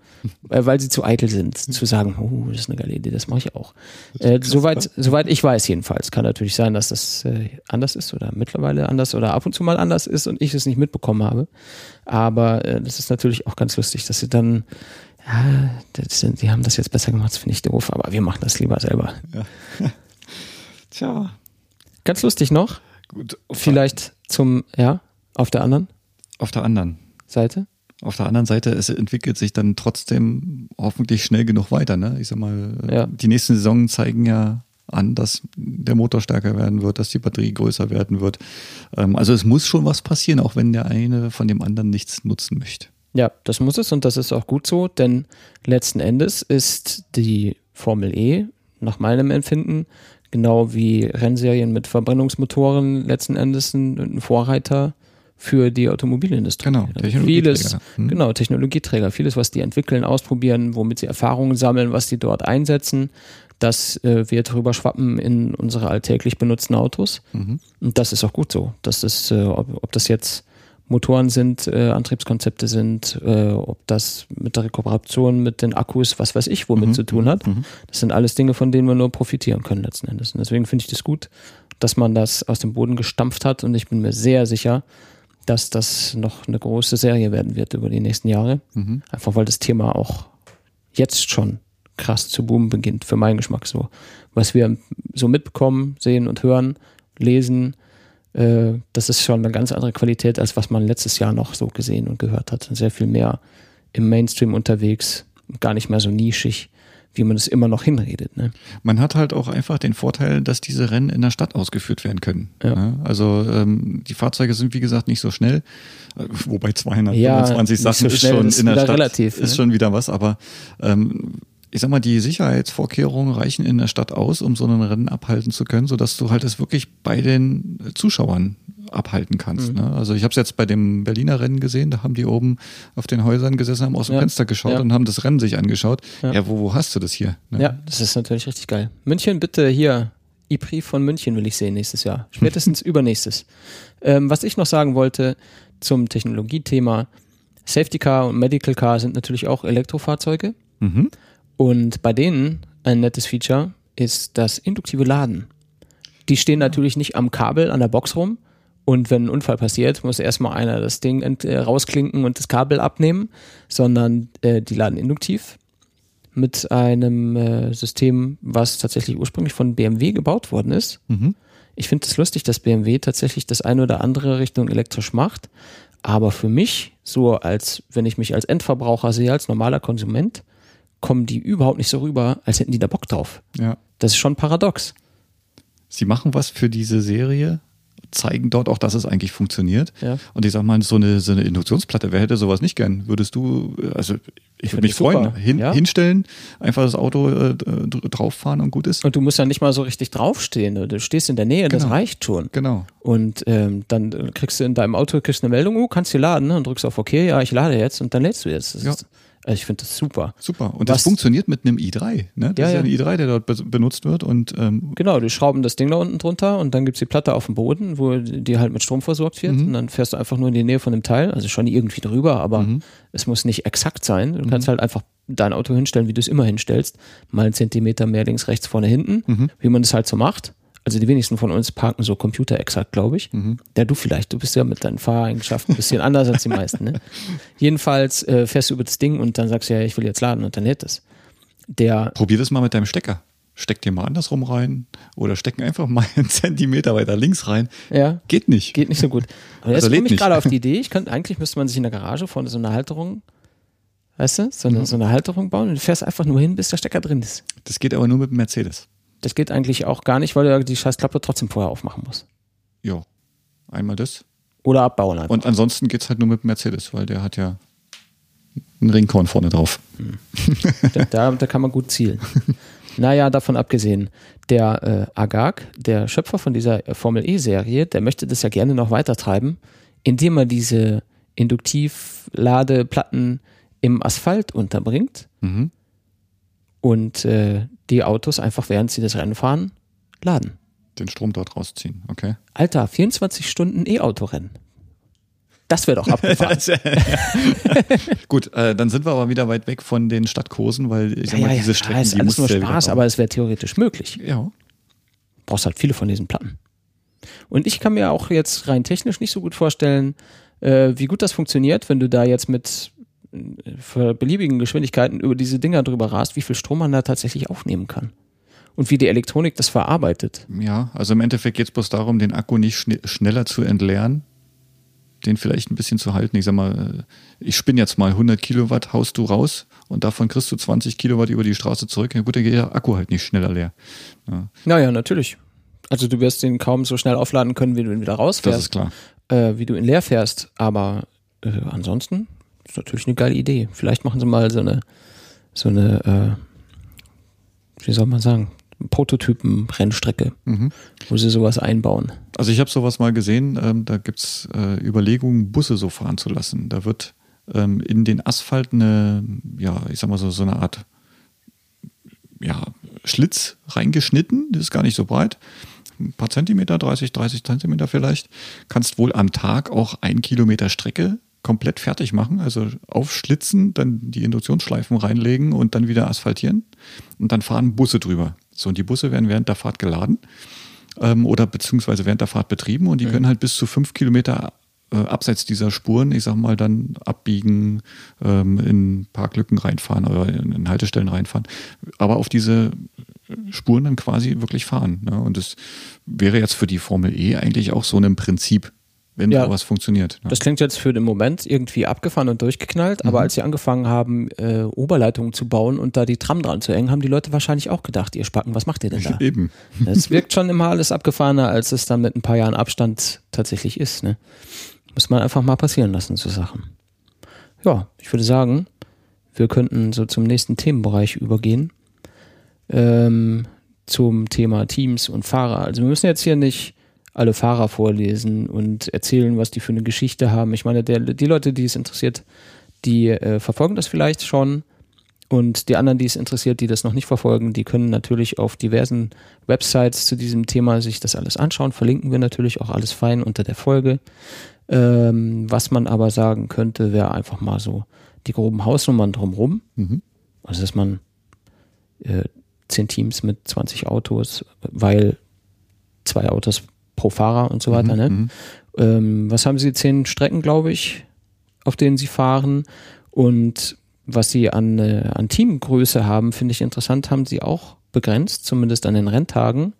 weil sie zu eitel sind, zu sagen, oh, das ist eine geile Idee, das mache ich auch. Äh, soweit, soweit ich weiß jedenfalls. Kann natürlich sein, dass das äh, anders ist oder mittlerweile anders oder ab und zu mal anders ist und ich es nicht mitbekommen habe. Aber äh, das ist natürlich auch ganz lustig, dass sie dann, ja, das, die haben das jetzt besser gemacht, das finde ich doof, aber wir machen das lieber selber. Ja. Tja. Ganz lustig noch. Gut. Vielleicht zum, ja, auf der anderen? Auf der anderen. Seite? Auf der anderen Seite, es entwickelt sich dann trotzdem hoffentlich schnell genug weiter. Ne? Ich sag mal, ja. die nächsten Saisonen zeigen ja an, dass der Motor stärker werden wird, dass die Batterie größer werden wird. Ähm, also es muss schon was passieren, auch wenn der eine von dem anderen nichts nutzen möchte. Ja, das muss es und das ist auch gut so, denn letzten Endes ist die Formel E nach meinem Empfinden genau wie Rennserien mit Verbrennungsmotoren letzten Endes ein, ein Vorreiter für die Automobilindustrie. Genau, Technologieträger. Vieles, hm. Genau, Technologieträger. Vieles, was die entwickeln, ausprobieren, womit sie Erfahrungen sammeln, was die dort einsetzen, das äh, wird drüber schwappen in unsere alltäglich benutzten Autos. Mhm. Und das ist auch gut so. Das ist, äh, ob, ob das jetzt Motoren sind, äh, Antriebskonzepte sind, äh, ob das mit der Rekooperation mit den Akkus, was weiß ich, womit mhm. zu tun hat. Mhm. Das sind alles Dinge, von denen wir nur profitieren können letzten Endes. Und deswegen finde ich das gut, dass man das aus dem Boden gestampft hat und ich bin mir sehr sicher, dass das noch eine große Serie werden wird über die nächsten Jahre. Mhm. Einfach weil das Thema auch jetzt schon krass zu boomen beginnt, für meinen Geschmack so. Was wir so mitbekommen, sehen und hören, lesen, äh, das ist schon eine ganz andere Qualität, als was man letztes Jahr noch so gesehen und gehört hat. Sehr viel mehr im Mainstream unterwegs, gar nicht mehr so nischig wie man es immer noch hinredet. Ne? Man hat halt auch einfach den Vorteil, dass diese Rennen in der Stadt ausgeführt werden können. Ja. Ne? Also ähm, die Fahrzeuge sind wie gesagt nicht so schnell, äh, wobei 225 ja, Sachen so ist schon in der Stadt relativ, ist ne? schon wieder was, aber ähm, ich sag mal, die Sicherheitsvorkehrungen reichen in der Stadt aus, um so ein Rennen abhalten zu können, sodass du halt es wirklich bei den Zuschauern abhalten kannst. Mhm. Ne? Also ich habe es jetzt bei dem Berliner Rennen gesehen, da haben die oben auf den Häusern gesessen, haben aus dem ja. Fenster geschaut ja. und haben das Rennen sich angeschaut. Ja, ja wo, wo hast du das hier? Ne? Ja, das ist natürlich richtig geil. München, bitte hier. IPRI von München will ich sehen nächstes Jahr. Spätestens übernächstes. Ähm, was ich noch sagen wollte zum Technologiethema, Safety Car und Medical Car sind natürlich auch Elektrofahrzeuge. Mhm. Und bei denen ein nettes Feature ist das induktive Laden. Die stehen natürlich nicht am Kabel an der Box rum. Und wenn ein Unfall passiert, muss erstmal einer das Ding äh, rausklinken und das Kabel abnehmen, sondern äh, die laden induktiv mit einem äh, System, was tatsächlich ursprünglich von BMW gebaut worden ist. Mhm. Ich finde es das lustig, dass BMW tatsächlich das eine oder andere Richtung elektrisch macht. Aber für mich, so als wenn ich mich als Endverbraucher sehe, als normaler Konsument, kommen die überhaupt nicht so rüber, als hätten die da Bock drauf. Ja. Das ist schon paradox. Sie machen was für diese Serie, zeigen dort auch, dass es eigentlich funktioniert. Ja. Und ich sag mal, so eine, so eine Induktionsplatte, wer hätte sowas nicht gern? Würdest du, also ich würde mich freuen, hin, ja? hinstellen, einfach das Auto äh, drauffahren und gut ist. Und du musst ja nicht mal so richtig draufstehen. Du stehst in der Nähe, genau. das reicht schon. Genau. Und ähm, dann kriegst du in deinem Auto kriegst eine Meldung, oh, kannst du laden ne? und drückst auf OK, ja, ich lade jetzt und dann lädst du jetzt. Das ja. ist, also ich finde das super. Super. Und Was, das funktioniert mit einem i3. Ne? Das ja, ist ja ein i3, der dort be benutzt wird. Und, ähm genau, die schrauben das Ding da unten drunter und dann gibt es die Platte auf dem Boden, wo die halt mit Strom versorgt wird. Mhm. Und dann fährst du einfach nur in die Nähe von dem Teil. Also schon irgendwie drüber, aber mhm. es muss nicht exakt sein. Du mhm. kannst halt einfach dein Auto hinstellen, wie du es immer hinstellst. Mal einen Zentimeter mehr links, rechts, vorne, hinten. Mhm. Wie man das halt so macht also die wenigsten von uns parken so computerexakt, glaube ich. Mhm. Ja, du vielleicht, du bist ja mit deinen Fahreigenschaften ein bisschen anders als die meisten. Ne? Jedenfalls äh, fährst du über das Ding und dann sagst du ja, ich will jetzt laden und dann lädt es. Der Probier das mal mit deinem Stecker. Steck dir mal andersrum rein oder stecken einfach mal einen Zentimeter weiter links rein. Ja. Geht nicht. Geht nicht so gut. Aber jetzt also komme ich gerade auf die Idee, ich könnte, eigentlich müsste man sich in der Garage vorne so eine Halterung weißt du, so eine, mhm. so eine Halterung bauen und du fährst einfach nur hin, bis der Stecker drin ist. Das geht aber nur mit dem Mercedes. Das geht eigentlich auch gar nicht, weil du die Scheißklappe trotzdem vorher aufmachen musst. Ja, einmal das. Oder abbauen einfach. Und ansonsten geht es halt nur mit Mercedes, weil der hat ja einen Ringkorn vorne drauf. Hm. da, da, kann man gut zielen. naja, davon abgesehen, der äh, Agag, der Schöpfer von dieser Formel E-Serie, der möchte das ja gerne noch weiter treiben, indem er diese Induktivladeplatten im Asphalt unterbringt. Mhm und äh, die Autos einfach, während sie das Rennen fahren, laden. Den Strom dort rausziehen, okay. Alter, 24 Stunden E-Auto-Rennen. Das wäre doch abgefahren. Gut, äh, dann sind wir aber wieder weit weg von den Stadtkursen, weil ich ja, sag mal, ja, diese Strecken, ja, ist die alles nur Spaß, aber es wäre theoretisch möglich. Ja. Brauchst halt viele von diesen Platten. Und ich kann mir auch jetzt rein technisch nicht so gut vorstellen, äh, wie gut das funktioniert, wenn du da jetzt mit für beliebigen Geschwindigkeiten über diese Dinger drüber rast, wie viel Strom man da tatsächlich aufnehmen kann. Und wie die Elektronik das verarbeitet. Ja, also im Endeffekt geht es bloß darum, den Akku nicht schn schneller zu entleeren, den vielleicht ein bisschen zu halten. Ich sag mal, äh, ich spinne jetzt mal 100 Kilowatt, haust du raus und davon kriegst du 20 Kilowatt über die Straße zurück. Ja gut, dann geht der Akku halt nicht schneller leer. Ja. Naja, natürlich. Also du wirst den kaum so schnell aufladen können, wie du ihn wieder rausfährst. Das ist klar. Äh, wie du ihn leer fährst. Aber äh, ansonsten ist natürlich eine geile Idee. Vielleicht machen sie mal so eine, so eine, äh, wie soll man sagen, Prototypen-Rennstrecke, mhm. wo sie sowas einbauen. Also ich habe sowas mal gesehen, ähm, da gibt es äh, Überlegungen, Busse so fahren zu lassen. Da wird ähm, in den Asphalt eine, ja, ich sag mal so, so eine Art ja, Schlitz reingeschnitten, das ist gar nicht so breit. Ein paar Zentimeter, 30, 30 Zentimeter vielleicht. Kannst wohl am Tag auch ein Kilometer Strecke komplett fertig machen, also aufschlitzen, dann die Induktionsschleifen reinlegen und dann wieder asphaltieren. Und dann fahren Busse drüber. So, und die Busse werden während der Fahrt geladen ähm, oder beziehungsweise während der Fahrt betrieben und die mhm. können halt bis zu fünf Kilometer äh, abseits dieser Spuren, ich sag mal, dann abbiegen, ähm, in Parklücken reinfahren oder in, in, Haltestellen reinfahren. Aber auf diese Spuren dann quasi wirklich fahren. Ne? Und das wäre jetzt für die Formel E eigentlich auch so ein Prinzip, wenn ja, sowas funktioniert. Ne? Das klingt jetzt für den Moment irgendwie abgefahren und durchgeknallt, mhm. aber als sie angefangen haben, äh, Oberleitungen zu bauen und da die Tram dran zu hängen, haben die Leute wahrscheinlich auch gedacht, ihr Spacken, was macht ihr denn da? Eben. Das wirkt schon immer alles abgefahrener, als es dann mit ein paar Jahren Abstand tatsächlich ist. Ne? Muss man einfach mal passieren lassen, so Sachen. Ja, ich würde sagen, wir könnten so zum nächsten Themenbereich übergehen. Ähm, zum Thema Teams und Fahrer. Also wir müssen jetzt hier nicht alle Fahrer vorlesen und erzählen, was die für eine Geschichte haben. Ich meine, der, die Leute, die es interessiert, die äh, verfolgen das vielleicht schon. Und die anderen, die es interessiert, die das noch nicht verfolgen, die können natürlich auf diversen Websites zu diesem Thema sich das alles anschauen. Verlinken wir natürlich auch alles fein unter der Folge. Ähm, was man aber sagen könnte, wäre einfach mal so die groben Hausnummern drumherum. Mhm. Also, dass man äh, zehn Teams mit 20 Autos, weil zwei Autos pro Fahrer und so weiter. Mhm, ne? Mhm. Ähm, was haben sie? Zehn Strecken, glaube ich, auf denen sie fahren. Und was sie an, äh, an Teamgröße haben, finde ich interessant, haben sie auch begrenzt, zumindest an den Renntagen.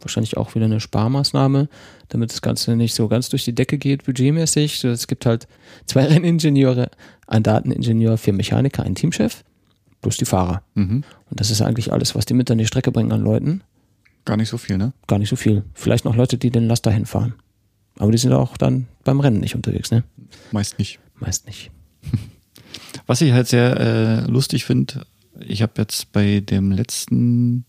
Wahrscheinlich auch wieder eine Sparmaßnahme, damit das Ganze nicht so ganz durch die Decke geht, budgetmäßig. Es gibt halt zwei Renningenieure, ein Dateningenieur, vier Mechaniker, ein Teamchef, plus die Fahrer. Mhm. Und das ist eigentlich alles, was die mit an die Strecke bringen an Leuten. Gar nicht so viel, ne? Gar nicht so viel. Vielleicht noch Leute, die den Laster hinfahren. Aber die sind auch dann beim Rennen nicht unterwegs, ne? Meist nicht. Meist nicht. Was ich halt sehr äh, lustig finde, ich habe jetzt bei dem letzten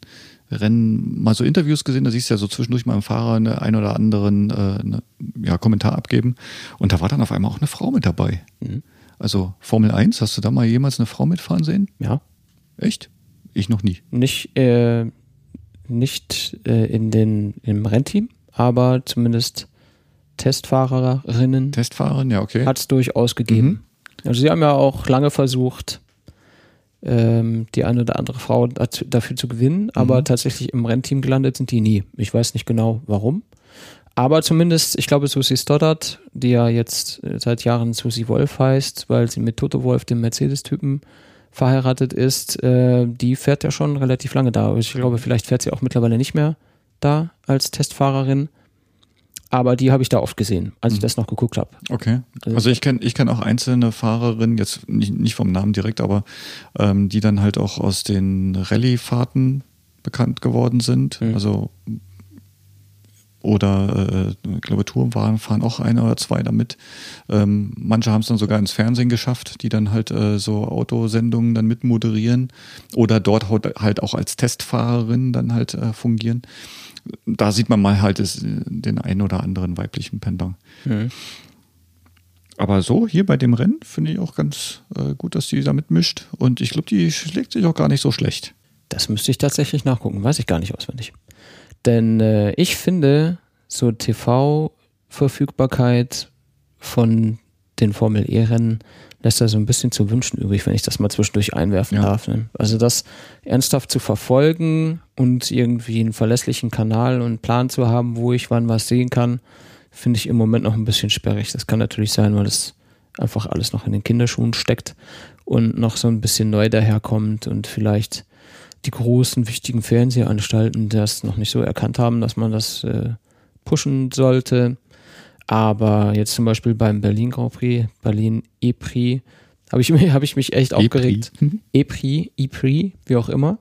Rennen mal so Interviews gesehen, da siehst du ja so zwischendurch mal im Fahrer eine, ein oder anderen äh, eine, ja, Kommentar abgeben. Und da war dann auf einmal auch eine Frau mit dabei. Mhm. Also Formel 1, hast du da mal jemals eine Frau mitfahren sehen? Ja. Echt? Ich noch nie. Nicht, äh, nicht äh, in den, im Rennteam, aber zumindest Testfahrerinnen. Testfahrerin, ja, okay. Hat es durchaus gegeben. Mhm. Also sie haben ja auch lange versucht, ähm, die eine oder andere Frau dafür zu gewinnen, aber mhm. tatsächlich im Rennteam gelandet sind die nie. Ich weiß nicht genau warum. Aber zumindest, ich glaube, Susi Stoddard, die ja jetzt seit Jahren Susi Wolf heißt, weil sie mit Toto Wolf, dem Mercedes-Typen, verheiratet ist, äh, die fährt ja schon relativ lange da. Ich glaube, vielleicht fährt sie auch mittlerweile nicht mehr da als Testfahrerin. Aber die habe ich da oft gesehen, als ich mhm. das noch geguckt habe. Okay. Also, also ich kenne ich kenn auch einzelne Fahrerinnen, jetzt nicht, nicht vom Namen direkt, aber ähm, die dann halt auch aus den Rallye-Fahrten bekannt geworden sind. Mhm. Also oder äh, ich glaube Tourenwagen fahren auch ein oder zwei damit. Ähm, manche haben es dann sogar ins Fernsehen geschafft, die dann halt äh, so Autosendungen dann mitmoderieren oder dort halt auch als Testfahrerin dann halt äh, fungieren. Da sieht man mal halt das, den einen oder anderen weiblichen Pendant. Mhm. Aber so hier bei dem Rennen finde ich auch ganz äh, gut, dass die da mitmischt und ich glaube, die schlägt sich auch gar nicht so schlecht. Das müsste ich tatsächlich nachgucken, weiß ich gar nicht auswendig. Denn äh, ich finde, so TV-Verfügbarkeit von den Formel E-Rennen lässt da so ein bisschen zu wünschen übrig, wenn ich das mal zwischendurch einwerfen ja. darf. Ne? Also das ernsthaft zu verfolgen und irgendwie einen verlässlichen Kanal und Plan zu haben, wo ich wann was sehen kann, finde ich im Moment noch ein bisschen sperrig. Das kann natürlich sein, weil es einfach alles noch in den Kinderschuhen steckt und noch so ein bisschen neu daherkommt und vielleicht die großen, wichtigen Fernsehanstalten das noch nicht so erkannt haben, dass man das äh, pushen sollte. Aber jetzt zum Beispiel beim Berlin Grand Prix, Berlin E-Prix, habe ich, hab ich mich echt aufgeregt. E-Prix, E-Prix, wie auch immer.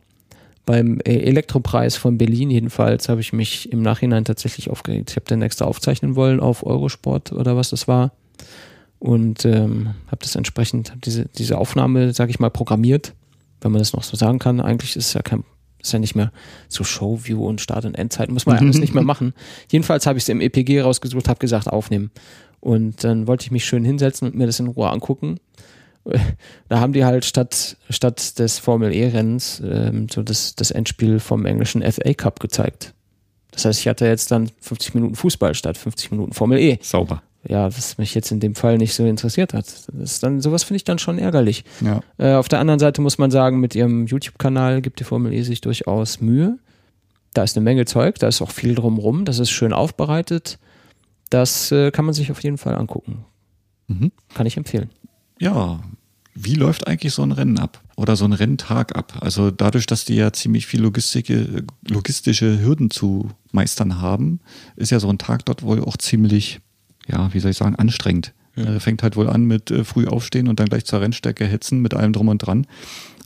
Beim äh, Elektropreis von Berlin jedenfalls habe ich mich im Nachhinein tatsächlich aufgeregt. Ich habe den extra aufzeichnen wollen auf Eurosport oder was das war. Und ähm, habe das entsprechend, hab diese, diese Aufnahme, sage ich mal, programmiert, wenn man das noch so sagen kann. Eigentlich ist es ja kein ist ja nicht mehr so Showview und Start- und Endzeit, muss man ja alles nicht mehr machen. Jedenfalls habe ich es im EPG rausgesucht, habe gesagt, aufnehmen. Und dann wollte ich mich schön hinsetzen und mir das in Ruhe angucken. Da haben die halt statt, statt des Formel E-Rennens ähm, so das, das Endspiel vom englischen FA Cup gezeigt. Das heißt, ich hatte jetzt dann 50 Minuten Fußball statt 50 Minuten Formel E. Sauber ja, was mich jetzt in dem Fall nicht so interessiert hat. Das ist dann, sowas finde ich dann schon ärgerlich. Ja. Äh, auf der anderen Seite muss man sagen, mit ihrem YouTube-Kanal gibt die Formel E sich durchaus Mühe. Da ist eine Menge Zeug, da ist auch viel drumrum, das ist schön aufbereitet. Das äh, kann man sich auf jeden Fall angucken. Mhm. Kann ich empfehlen. Ja, wie läuft eigentlich so ein Rennen ab oder so ein Renntag ab? Also dadurch, dass die ja ziemlich viel logistische Hürden zu meistern haben, ist ja so ein Tag dort wohl auch ziemlich ja, wie soll ich sagen, anstrengend. Ja. Äh, fängt halt wohl an mit äh, früh aufstehen und dann gleich zur Rennstrecke hetzen mit allem drum und dran.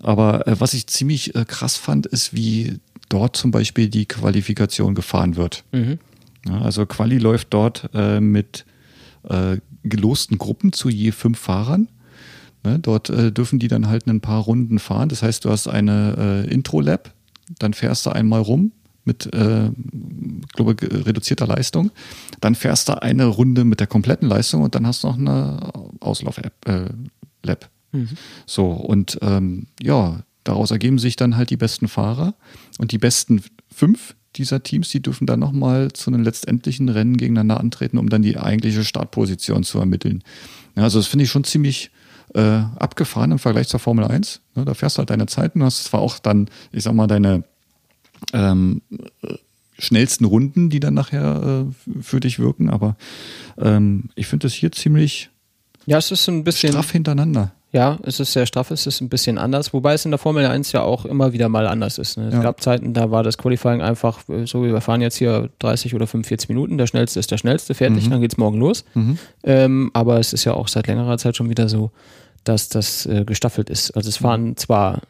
Aber äh, was ich ziemlich äh, krass fand, ist, wie dort zum Beispiel die Qualifikation gefahren wird. Mhm. Ja, also Quali läuft dort äh, mit äh, gelosten Gruppen zu je fünf Fahrern. Ne, dort dürfen die dann halt ein paar Runden fahren. Das heißt, du hast eine Intro-Lab, dann fährst du einmal rum, mit, äh, glaube reduzierter Leistung. Dann fährst du eine Runde mit der kompletten Leistung und dann hast du noch eine Auslauf-App, äh, Lab. Mhm. So, und ähm, ja, daraus ergeben sich dann halt die besten Fahrer und die besten fünf dieser Teams, die dürfen dann nochmal zu einem letztendlichen Rennen gegeneinander antreten, um dann die eigentliche Startposition zu ermitteln. Ja, also das finde ich schon ziemlich äh, abgefahren im Vergleich zur Formel 1. Ja, da fährst du halt deine Zeiten, hast zwar auch dann, ich sag mal, deine ähm, schnellsten Runden, die dann nachher äh, für dich wirken. Aber ähm, ich finde das hier ziemlich ja, es ist ein bisschen straff hintereinander. Ja, es ist sehr straff, es ist ein bisschen anders, wobei es in der Formel 1 ja auch immer wieder mal anders ist. Ne? Es ja. gab Zeiten, da war das Qualifying einfach äh, so, wir fahren jetzt hier 30 oder 45 Minuten, der schnellste ist der schnellste, fertig, mhm. dann geht's morgen los. Mhm. Ähm, aber es ist ja auch seit längerer Zeit schon wieder so, dass das äh, gestaffelt ist. Also es fahren zwar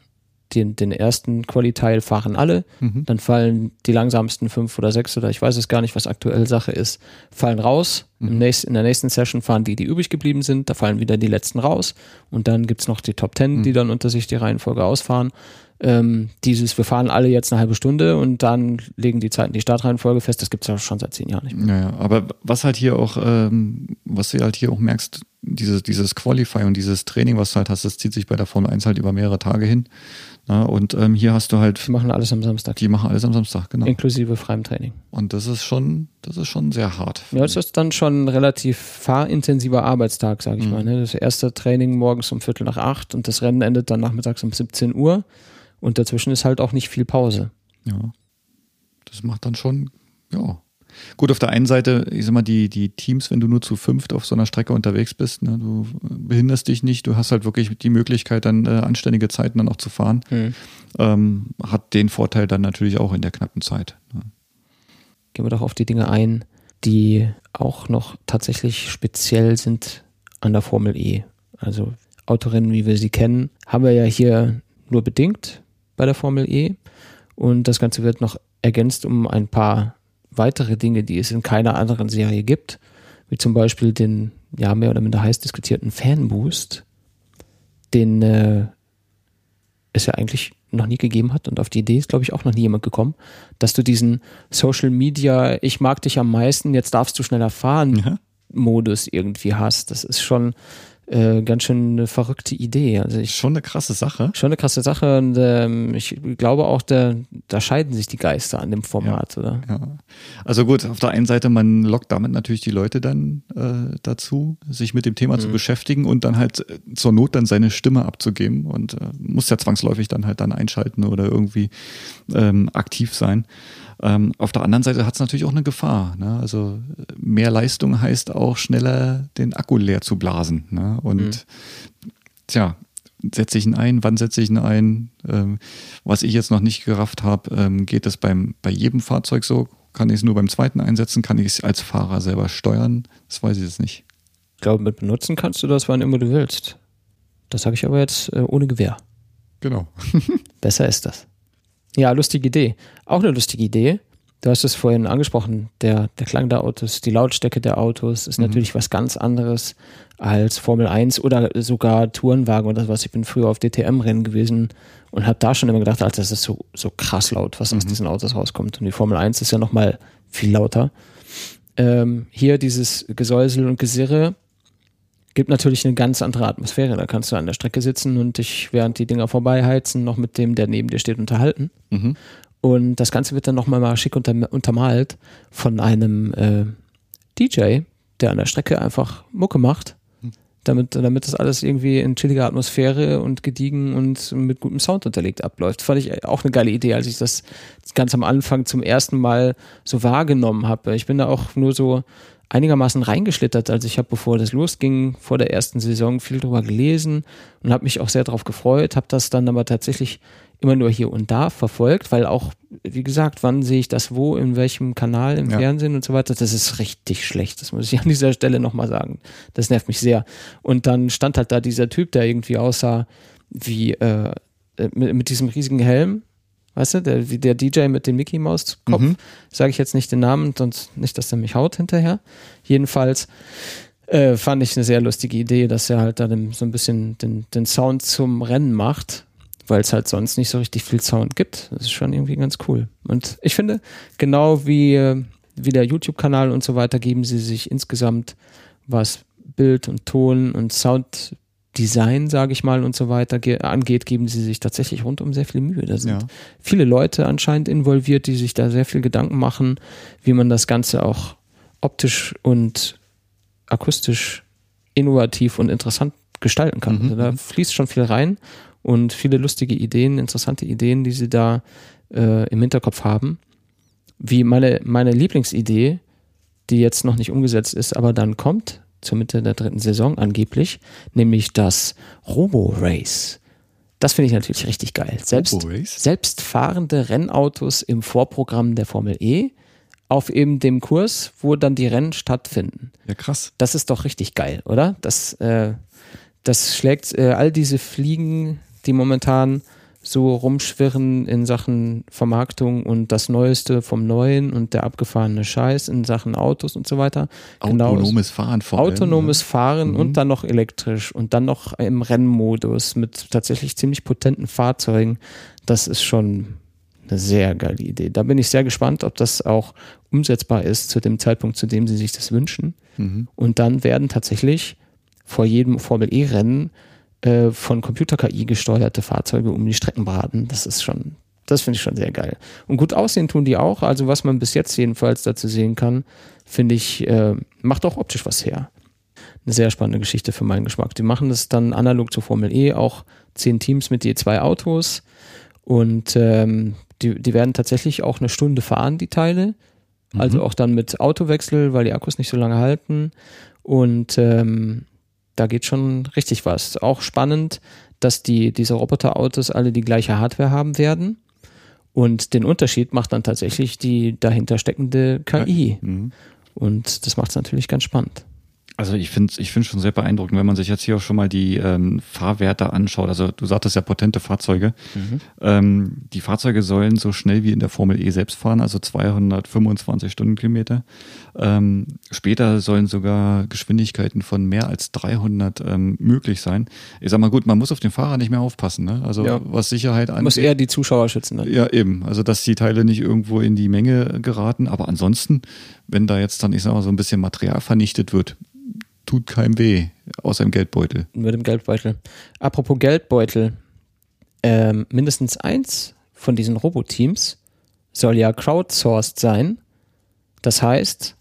den, den ersten Quali-Teil fahren alle, mhm. dann fallen die langsamsten fünf oder sechs oder ich weiß es gar nicht, was aktuell Sache ist, fallen raus. Mhm. Im nächsten, in der nächsten Session fahren die, die übrig geblieben sind, da fallen wieder die letzten raus und dann gibt's noch die Top Ten, mhm. die dann unter sich die Reihenfolge ausfahren. Ähm, dieses, wir fahren alle jetzt eine halbe Stunde und dann legen die Zeiten die Startreihenfolge fest, das gibt's ja schon seit zehn Jahren nicht mehr. Naja, aber was halt hier auch, ähm, was du halt hier auch merkst, dieses, dieses Qualify und dieses Training, was du halt hast, das zieht sich bei der Formel 1 halt über mehrere Tage hin. Na, und ähm, hier hast du halt. Die machen alles am Samstag. Die machen alles am Samstag, genau. Inklusive freiem Training. Und das ist schon, das ist schon sehr hart. Ja, das ist dann schon ein relativ fahrintensiver Arbeitstag, sage ich mhm. mal. Ne? Das erste Training morgens um Viertel nach acht und das Rennen endet dann nachmittags um 17 Uhr. Und dazwischen ist halt auch nicht viel Pause. Ja. Das macht dann schon, ja, Gut, auf der einen Seite, ich sag mal, die, die Teams, wenn du nur zu fünft auf so einer Strecke unterwegs bist, ne, du behinderst dich nicht, du hast halt wirklich die Möglichkeit, dann äh, anständige Zeiten dann auch zu fahren. Mhm. Ähm, hat den Vorteil dann natürlich auch in der knappen Zeit. Ne. Gehen wir doch auf die Dinge ein, die auch noch tatsächlich speziell sind an der Formel E. Also Autorennen, wie wir sie kennen, haben wir ja hier nur bedingt bei der Formel E. Und das Ganze wird noch ergänzt um ein paar weitere Dinge, die es in keiner anderen Serie gibt, wie zum Beispiel den ja mehr oder minder heiß diskutierten Fanboost, den äh, es ja eigentlich noch nie gegeben hat und auf die Idee ist, glaube ich, auch noch nie jemand gekommen, dass du diesen Social Media, ich mag dich am meisten, jetzt darfst du schneller fahren, ja. Modus irgendwie hast. Das ist schon äh, ganz schön eine verrückte Idee. Also ich, schon eine krasse Sache. Schon eine krasse Sache und ähm, ich glaube auch, da, da scheiden sich die Geister an dem Format, ja, oder? Ja. Also gut, auf der einen Seite, man lockt damit natürlich die Leute dann äh, dazu, sich mit dem Thema mhm. zu beschäftigen und dann halt äh, zur Not dann seine Stimme abzugeben und äh, muss ja zwangsläufig dann halt dann einschalten oder irgendwie ähm, aktiv sein. Ähm, auf der anderen Seite hat es natürlich auch eine Gefahr. Ne? Also mehr Leistung heißt auch schneller den Akku leer zu blasen. Ne? Und mhm. tja, setze ich ihn ein, wann setze ich ihn ein? Ähm, was ich jetzt noch nicht gerafft habe, ähm, geht das beim, bei jedem Fahrzeug so? Kann ich es nur beim zweiten einsetzen? Kann ich es als Fahrer selber steuern? Das weiß ich jetzt nicht. Ich glaube, mit benutzen kannst du das, wann immer du willst. Das sage ich aber jetzt äh, ohne Gewehr. Genau. Besser ist das. Ja, lustige Idee. Auch eine lustige Idee. Du hast es vorhin angesprochen, der, der Klang der Autos, die Lautstärke der Autos ist mhm. natürlich was ganz anderes als Formel 1 oder sogar Tourenwagen oder was. Ich bin früher auf DTM-Rennen gewesen und habe da schon immer gedacht, Alter, das ist so, so krass laut, was mhm. aus diesen Autos rauskommt. Und die Formel 1 ist ja nochmal viel lauter. Ähm, hier dieses Gesäusel und Gesirre gibt natürlich eine ganz andere Atmosphäre. Da kannst du an der Strecke sitzen und dich, während die Dinger vorbeiheizen, noch mit dem, der neben dir steht, unterhalten. Mhm. Und das Ganze wird dann nochmal mal schick unter, untermalt von einem äh, DJ, der an der Strecke einfach Mucke macht, damit, damit das alles irgendwie in chilliger Atmosphäre und gediegen und mit gutem Sound unterlegt abläuft. Fand ich auch eine geile Idee, als ich das ganz am Anfang zum ersten Mal so wahrgenommen habe. Ich bin da auch nur so einigermaßen reingeschlittert. Also ich habe, bevor das losging, vor der ersten Saison viel drüber gelesen und habe mich auch sehr darauf gefreut, habe das dann aber tatsächlich immer nur hier und da verfolgt, weil auch, wie gesagt, wann sehe ich das wo, in welchem Kanal im ja. Fernsehen und so weiter, das ist richtig schlecht. Das muss ich an dieser Stelle nochmal sagen. Das nervt mich sehr. Und dann stand halt da dieser Typ, der irgendwie aussah wie äh, äh mit, mit diesem riesigen Helm, weißt du, der, wie der DJ mit dem Mickey Maus Kopf, mhm. sage ich jetzt nicht den Namen, sonst nicht, dass der mich haut hinterher. Jedenfalls äh, fand ich eine sehr lustige Idee, dass er halt da so ein bisschen den, den Sound zum Rennen macht weil es halt sonst nicht so richtig viel Sound gibt. Das ist schon irgendwie ganz cool. Und ich finde, genau wie, äh, wie der YouTube-Kanal und so weiter, geben sie sich insgesamt, was Bild und Ton und Sounddesign, sage ich mal, und so weiter angeht, geben sie sich tatsächlich rundum sehr viel Mühe. Da sind ja. viele Leute anscheinend involviert, die sich da sehr viel Gedanken machen, wie man das Ganze auch optisch und akustisch innovativ und interessant gestalten kann. Mhm. Also da fließt schon viel rein und viele lustige Ideen, interessante Ideen, die sie da äh, im Hinterkopf haben. Wie meine, meine Lieblingsidee, die jetzt noch nicht umgesetzt ist, aber dann kommt zur Mitte der dritten Saison angeblich, nämlich das Robo-Race. Das finde ich natürlich richtig geil. Selbst, selbstfahrende Rennautos im Vorprogramm der Formel E auf eben dem Kurs, wo dann die Rennen stattfinden. Ja, krass. Das ist doch richtig geil, oder? Das, äh, das schlägt äh, all diese Fliegen die momentan so rumschwirren in Sachen Vermarktung und das Neueste vom Neuen und der abgefahrene Scheiß in Sachen Autos und so weiter. Autonomes genau, Fahren vor allem. Autonomes Fahren mhm. und dann noch elektrisch und dann noch im Rennmodus mit tatsächlich ziemlich potenten Fahrzeugen. Das ist schon eine sehr geile Idee. Da bin ich sehr gespannt, ob das auch umsetzbar ist zu dem Zeitpunkt, zu dem sie sich das wünschen. Mhm. Und dann werden tatsächlich vor jedem Formel E-Rennen äh, von Computer-KI gesteuerte Fahrzeuge um die Strecken braten. Das ist schon, das finde ich schon sehr geil. Und gut aussehen tun die auch. Also was man bis jetzt jedenfalls dazu sehen kann, finde ich, äh, macht auch optisch was her. Eine sehr spannende Geschichte für meinen Geschmack. Die machen das dann analog zur Formel E, auch zehn Teams mit je zwei Autos. Und ähm, die, die werden tatsächlich auch eine Stunde fahren, die Teile. Also mhm. auch dann mit Autowechsel, weil die Akkus nicht so lange halten. Und ähm, da geht schon richtig was. Auch spannend, dass die, diese Roboterautos alle die gleiche Hardware haben werden. Und den Unterschied macht dann tatsächlich die dahinter steckende KI. Mhm. Und das macht es natürlich ganz spannend. Also ich finde ich finde schon sehr beeindruckend, wenn man sich jetzt hier auch schon mal die ähm, Fahrwerte anschaut. Also du sagtest ja potente Fahrzeuge. Mhm. Ähm, die Fahrzeuge sollen so schnell wie in der Formel E selbst fahren, also 225 Stundenkilometer. Ähm, später sollen sogar Geschwindigkeiten von mehr als 300 ähm, möglich sein. Ich sag mal gut, man muss auf den Fahrer nicht mehr aufpassen. Ne? Also ja. was Sicherheit angeht. Muss eher die Zuschauer schützen. Ne? Ja eben, also dass die Teile nicht irgendwo in die Menge geraten. Aber ansonsten, wenn da jetzt dann ich sag mal so ein bisschen Material vernichtet wird, tut keinem weh, außer im Geldbeutel. Mit dem Geldbeutel. Apropos Geldbeutel, ähm, mindestens eins von diesen Roboteams soll ja crowdsourced sein. Das heißt,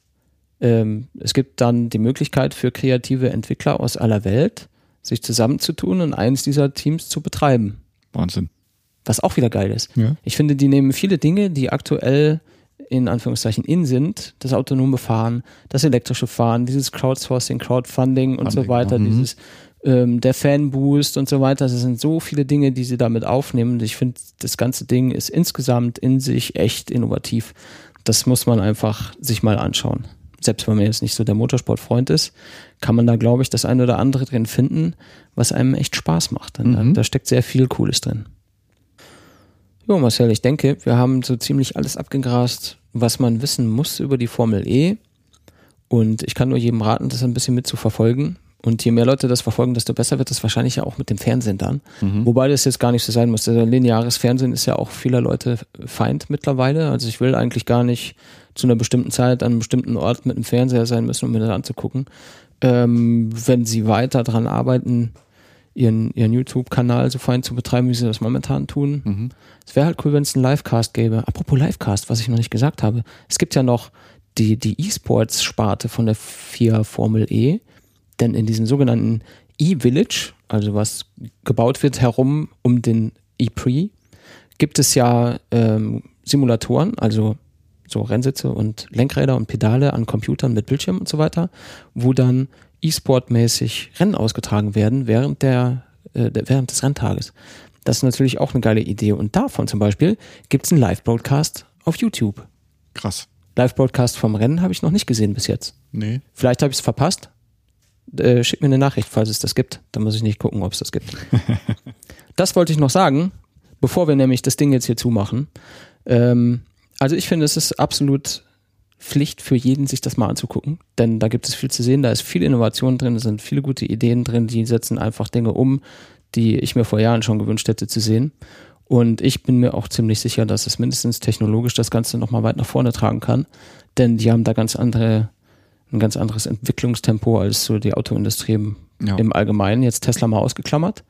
ähm, es gibt dann die Möglichkeit für kreative Entwickler aus aller Welt, sich zusammenzutun und eins dieser Teams zu betreiben. Wahnsinn. Was auch wieder geil ist. Ja. Ich finde, die nehmen viele Dinge, die aktuell in Anführungszeichen in sind, das autonome Fahren, das elektrische Fahren, dieses Crowdsourcing, Crowdfunding und Funding, so weiter, ja. Mhm. dieses ähm, der Fanboost und so weiter. Das sind so viele Dinge, die sie damit aufnehmen. Und ich finde, das ganze Ding ist insgesamt in sich echt innovativ. das muss man einfach sich mal anschauen. Selbst wenn man jetzt nicht so der Motorsportfreund ist, kann man da, glaube ich, das eine oder andere drin finden, was einem echt Spaß macht. Mhm. Da steckt sehr viel Cooles drin. Jo, Marcel, ich denke, wir haben so ziemlich alles abgegrast, was man wissen muss über die Formel E. Und ich kann nur jedem raten, das ein bisschen mit zu verfolgen. Und je mehr Leute das verfolgen, desto besser wird es wahrscheinlich ja auch mit dem Fernsehen dann. Mhm. Wobei das jetzt gar nicht so sein muss. Also lineares Fernsehen ist ja auch vieler Leute Feind mittlerweile. Also ich will eigentlich gar nicht zu einer bestimmten Zeit an einem bestimmten Ort mit einem Fernseher sein müssen, um mir das anzugucken. Ähm, wenn sie weiter daran arbeiten, ihren, ihren YouTube-Kanal so fein zu betreiben, wie sie das momentan tun. Mhm. Es wäre halt cool, wenn es einen Livecast gäbe. Apropos Livecast, was ich noch nicht gesagt habe. Es gibt ja noch die, die E-Sports-Sparte von der FIA Formel E denn in diesem sogenannten E-Village, also was gebaut wird herum um den E-Pre, gibt es ja ähm, Simulatoren, also so Rennsitze und Lenkräder und Pedale an Computern mit Bildschirm und so weiter, wo dann E-Sport-mäßig Rennen ausgetragen werden während, der, äh, während des Renntages. Das ist natürlich auch eine geile Idee. Und davon zum Beispiel gibt es einen Live-Broadcast auf YouTube. Krass. Live-Broadcast vom Rennen habe ich noch nicht gesehen bis jetzt. Nee. Vielleicht habe ich es verpasst, äh, schick mir eine Nachricht, falls es das gibt. Dann muss ich nicht gucken, ob es das gibt. das wollte ich noch sagen, bevor wir nämlich das Ding jetzt hier zumachen. Ähm, also ich finde, es ist absolut Pflicht für jeden, sich das mal anzugucken, denn da gibt es viel zu sehen, da ist viel Innovation drin, da sind viele gute Ideen drin, die setzen einfach Dinge um, die ich mir vor Jahren schon gewünscht hätte zu sehen. Und ich bin mir auch ziemlich sicher, dass es mindestens technologisch das Ganze nochmal weit nach vorne tragen kann, denn die haben da ganz andere ein ganz anderes Entwicklungstempo als so die Autoindustrie im, ja. im Allgemeinen. Jetzt Tesla mal ausgeklammert.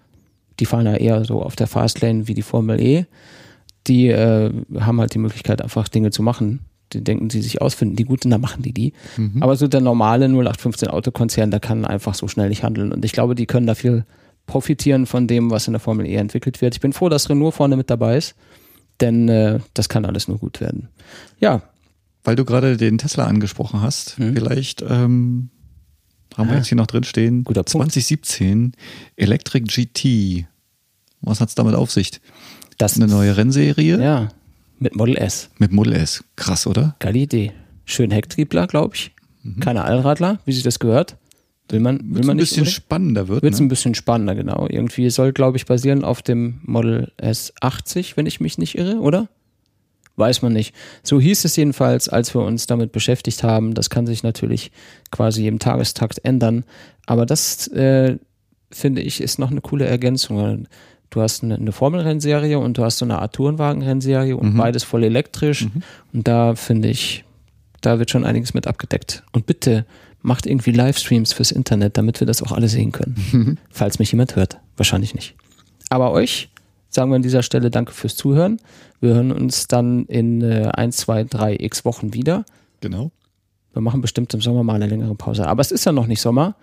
Die fahren ja eher so auf der Fastlane wie die Formel E. Die äh, haben halt die Möglichkeit, einfach Dinge zu machen. Die denken sie sich ausfinden, die guten, dann machen die die. Mhm. Aber so der normale 0815 Autokonzern, der kann einfach so schnell nicht handeln. Und ich glaube, die können da viel profitieren von dem, was in der Formel E entwickelt wird. Ich bin froh, dass Renault vorne mit dabei ist, denn äh, das kann alles nur gut werden. Ja, weil du gerade den Tesla angesprochen hast, hm. vielleicht ähm, haben wir jetzt hier noch drin stehen. Guter 2017 Electric GT. Was hat es damit auf sich? Das eine neue Rennserie. Ja, mit Model S. Mit Model S. Krass, oder? Geile Idee. Schön Hecktriebler, glaube ich. Mhm. Keine Allradler, wie sich das gehört. Will man, will man ein bisschen unbedingt? spannender wird. Wird es ne? ein bisschen spannender, genau. Irgendwie soll, glaube ich, basieren auf dem Model S80, wenn ich mich nicht irre, oder? Weiß man nicht. So hieß es jedenfalls, als wir uns damit beschäftigt haben. Das kann sich natürlich quasi im Tagestakt ändern. Aber das, äh, finde ich, ist noch eine coole Ergänzung. Du hast eine, eine Formelrennserie und du hast so eine Art Tourenwagenrennserie und mhm. beides voll elektrisch. Mhm. Und da finde ich, da wird schon einiges mit abgedeckt. Und bitte macht irgendwie Livestreams fürs Internet, damit wir das auch alle sehen können. Mhm. Falls mich jemand hört. Wahrscheinlich nicht. Aber euch sagen wir an dieser Stelle Danke fürs Zuhören. Wir hören uns dann in äh, 1, 2, 3 x Wochen wieder. Genau. Wir machen bestimmt im Sommer mal eine längere Pause. Aber es ist ja noch nicht Sommer,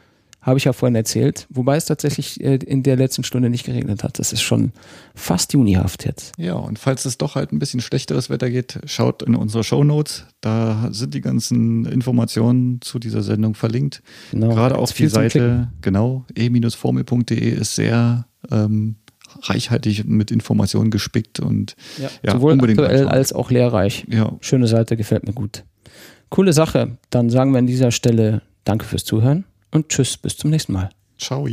habe ich ja vorhin erzählt. Wobei es tatsächlich äh, in der letzten Stunde nicht geregnet hat. Das ist schon fast junihaft jetzt. Ja, und falls es doch halt ein bisschen schlechteres Wetter geht, schaut in unsere Show Notes. Da sind die ganzen Informationen zu dieser Sendung verlinkt. Genau, Gerade auf die Seite, genau, e-formel.de ist sehr ähm, reichhaltig mit Informationen gespickt und ja, ja sowohl aktuell als auch lehrreich. Ja. Schöne Seite, gefällt mir gut. Coole Sache. Dann sagen wir an dieser Stelle Danke fürs Zuhören und Tschüss, bis zum nächsten Mal. Ciao.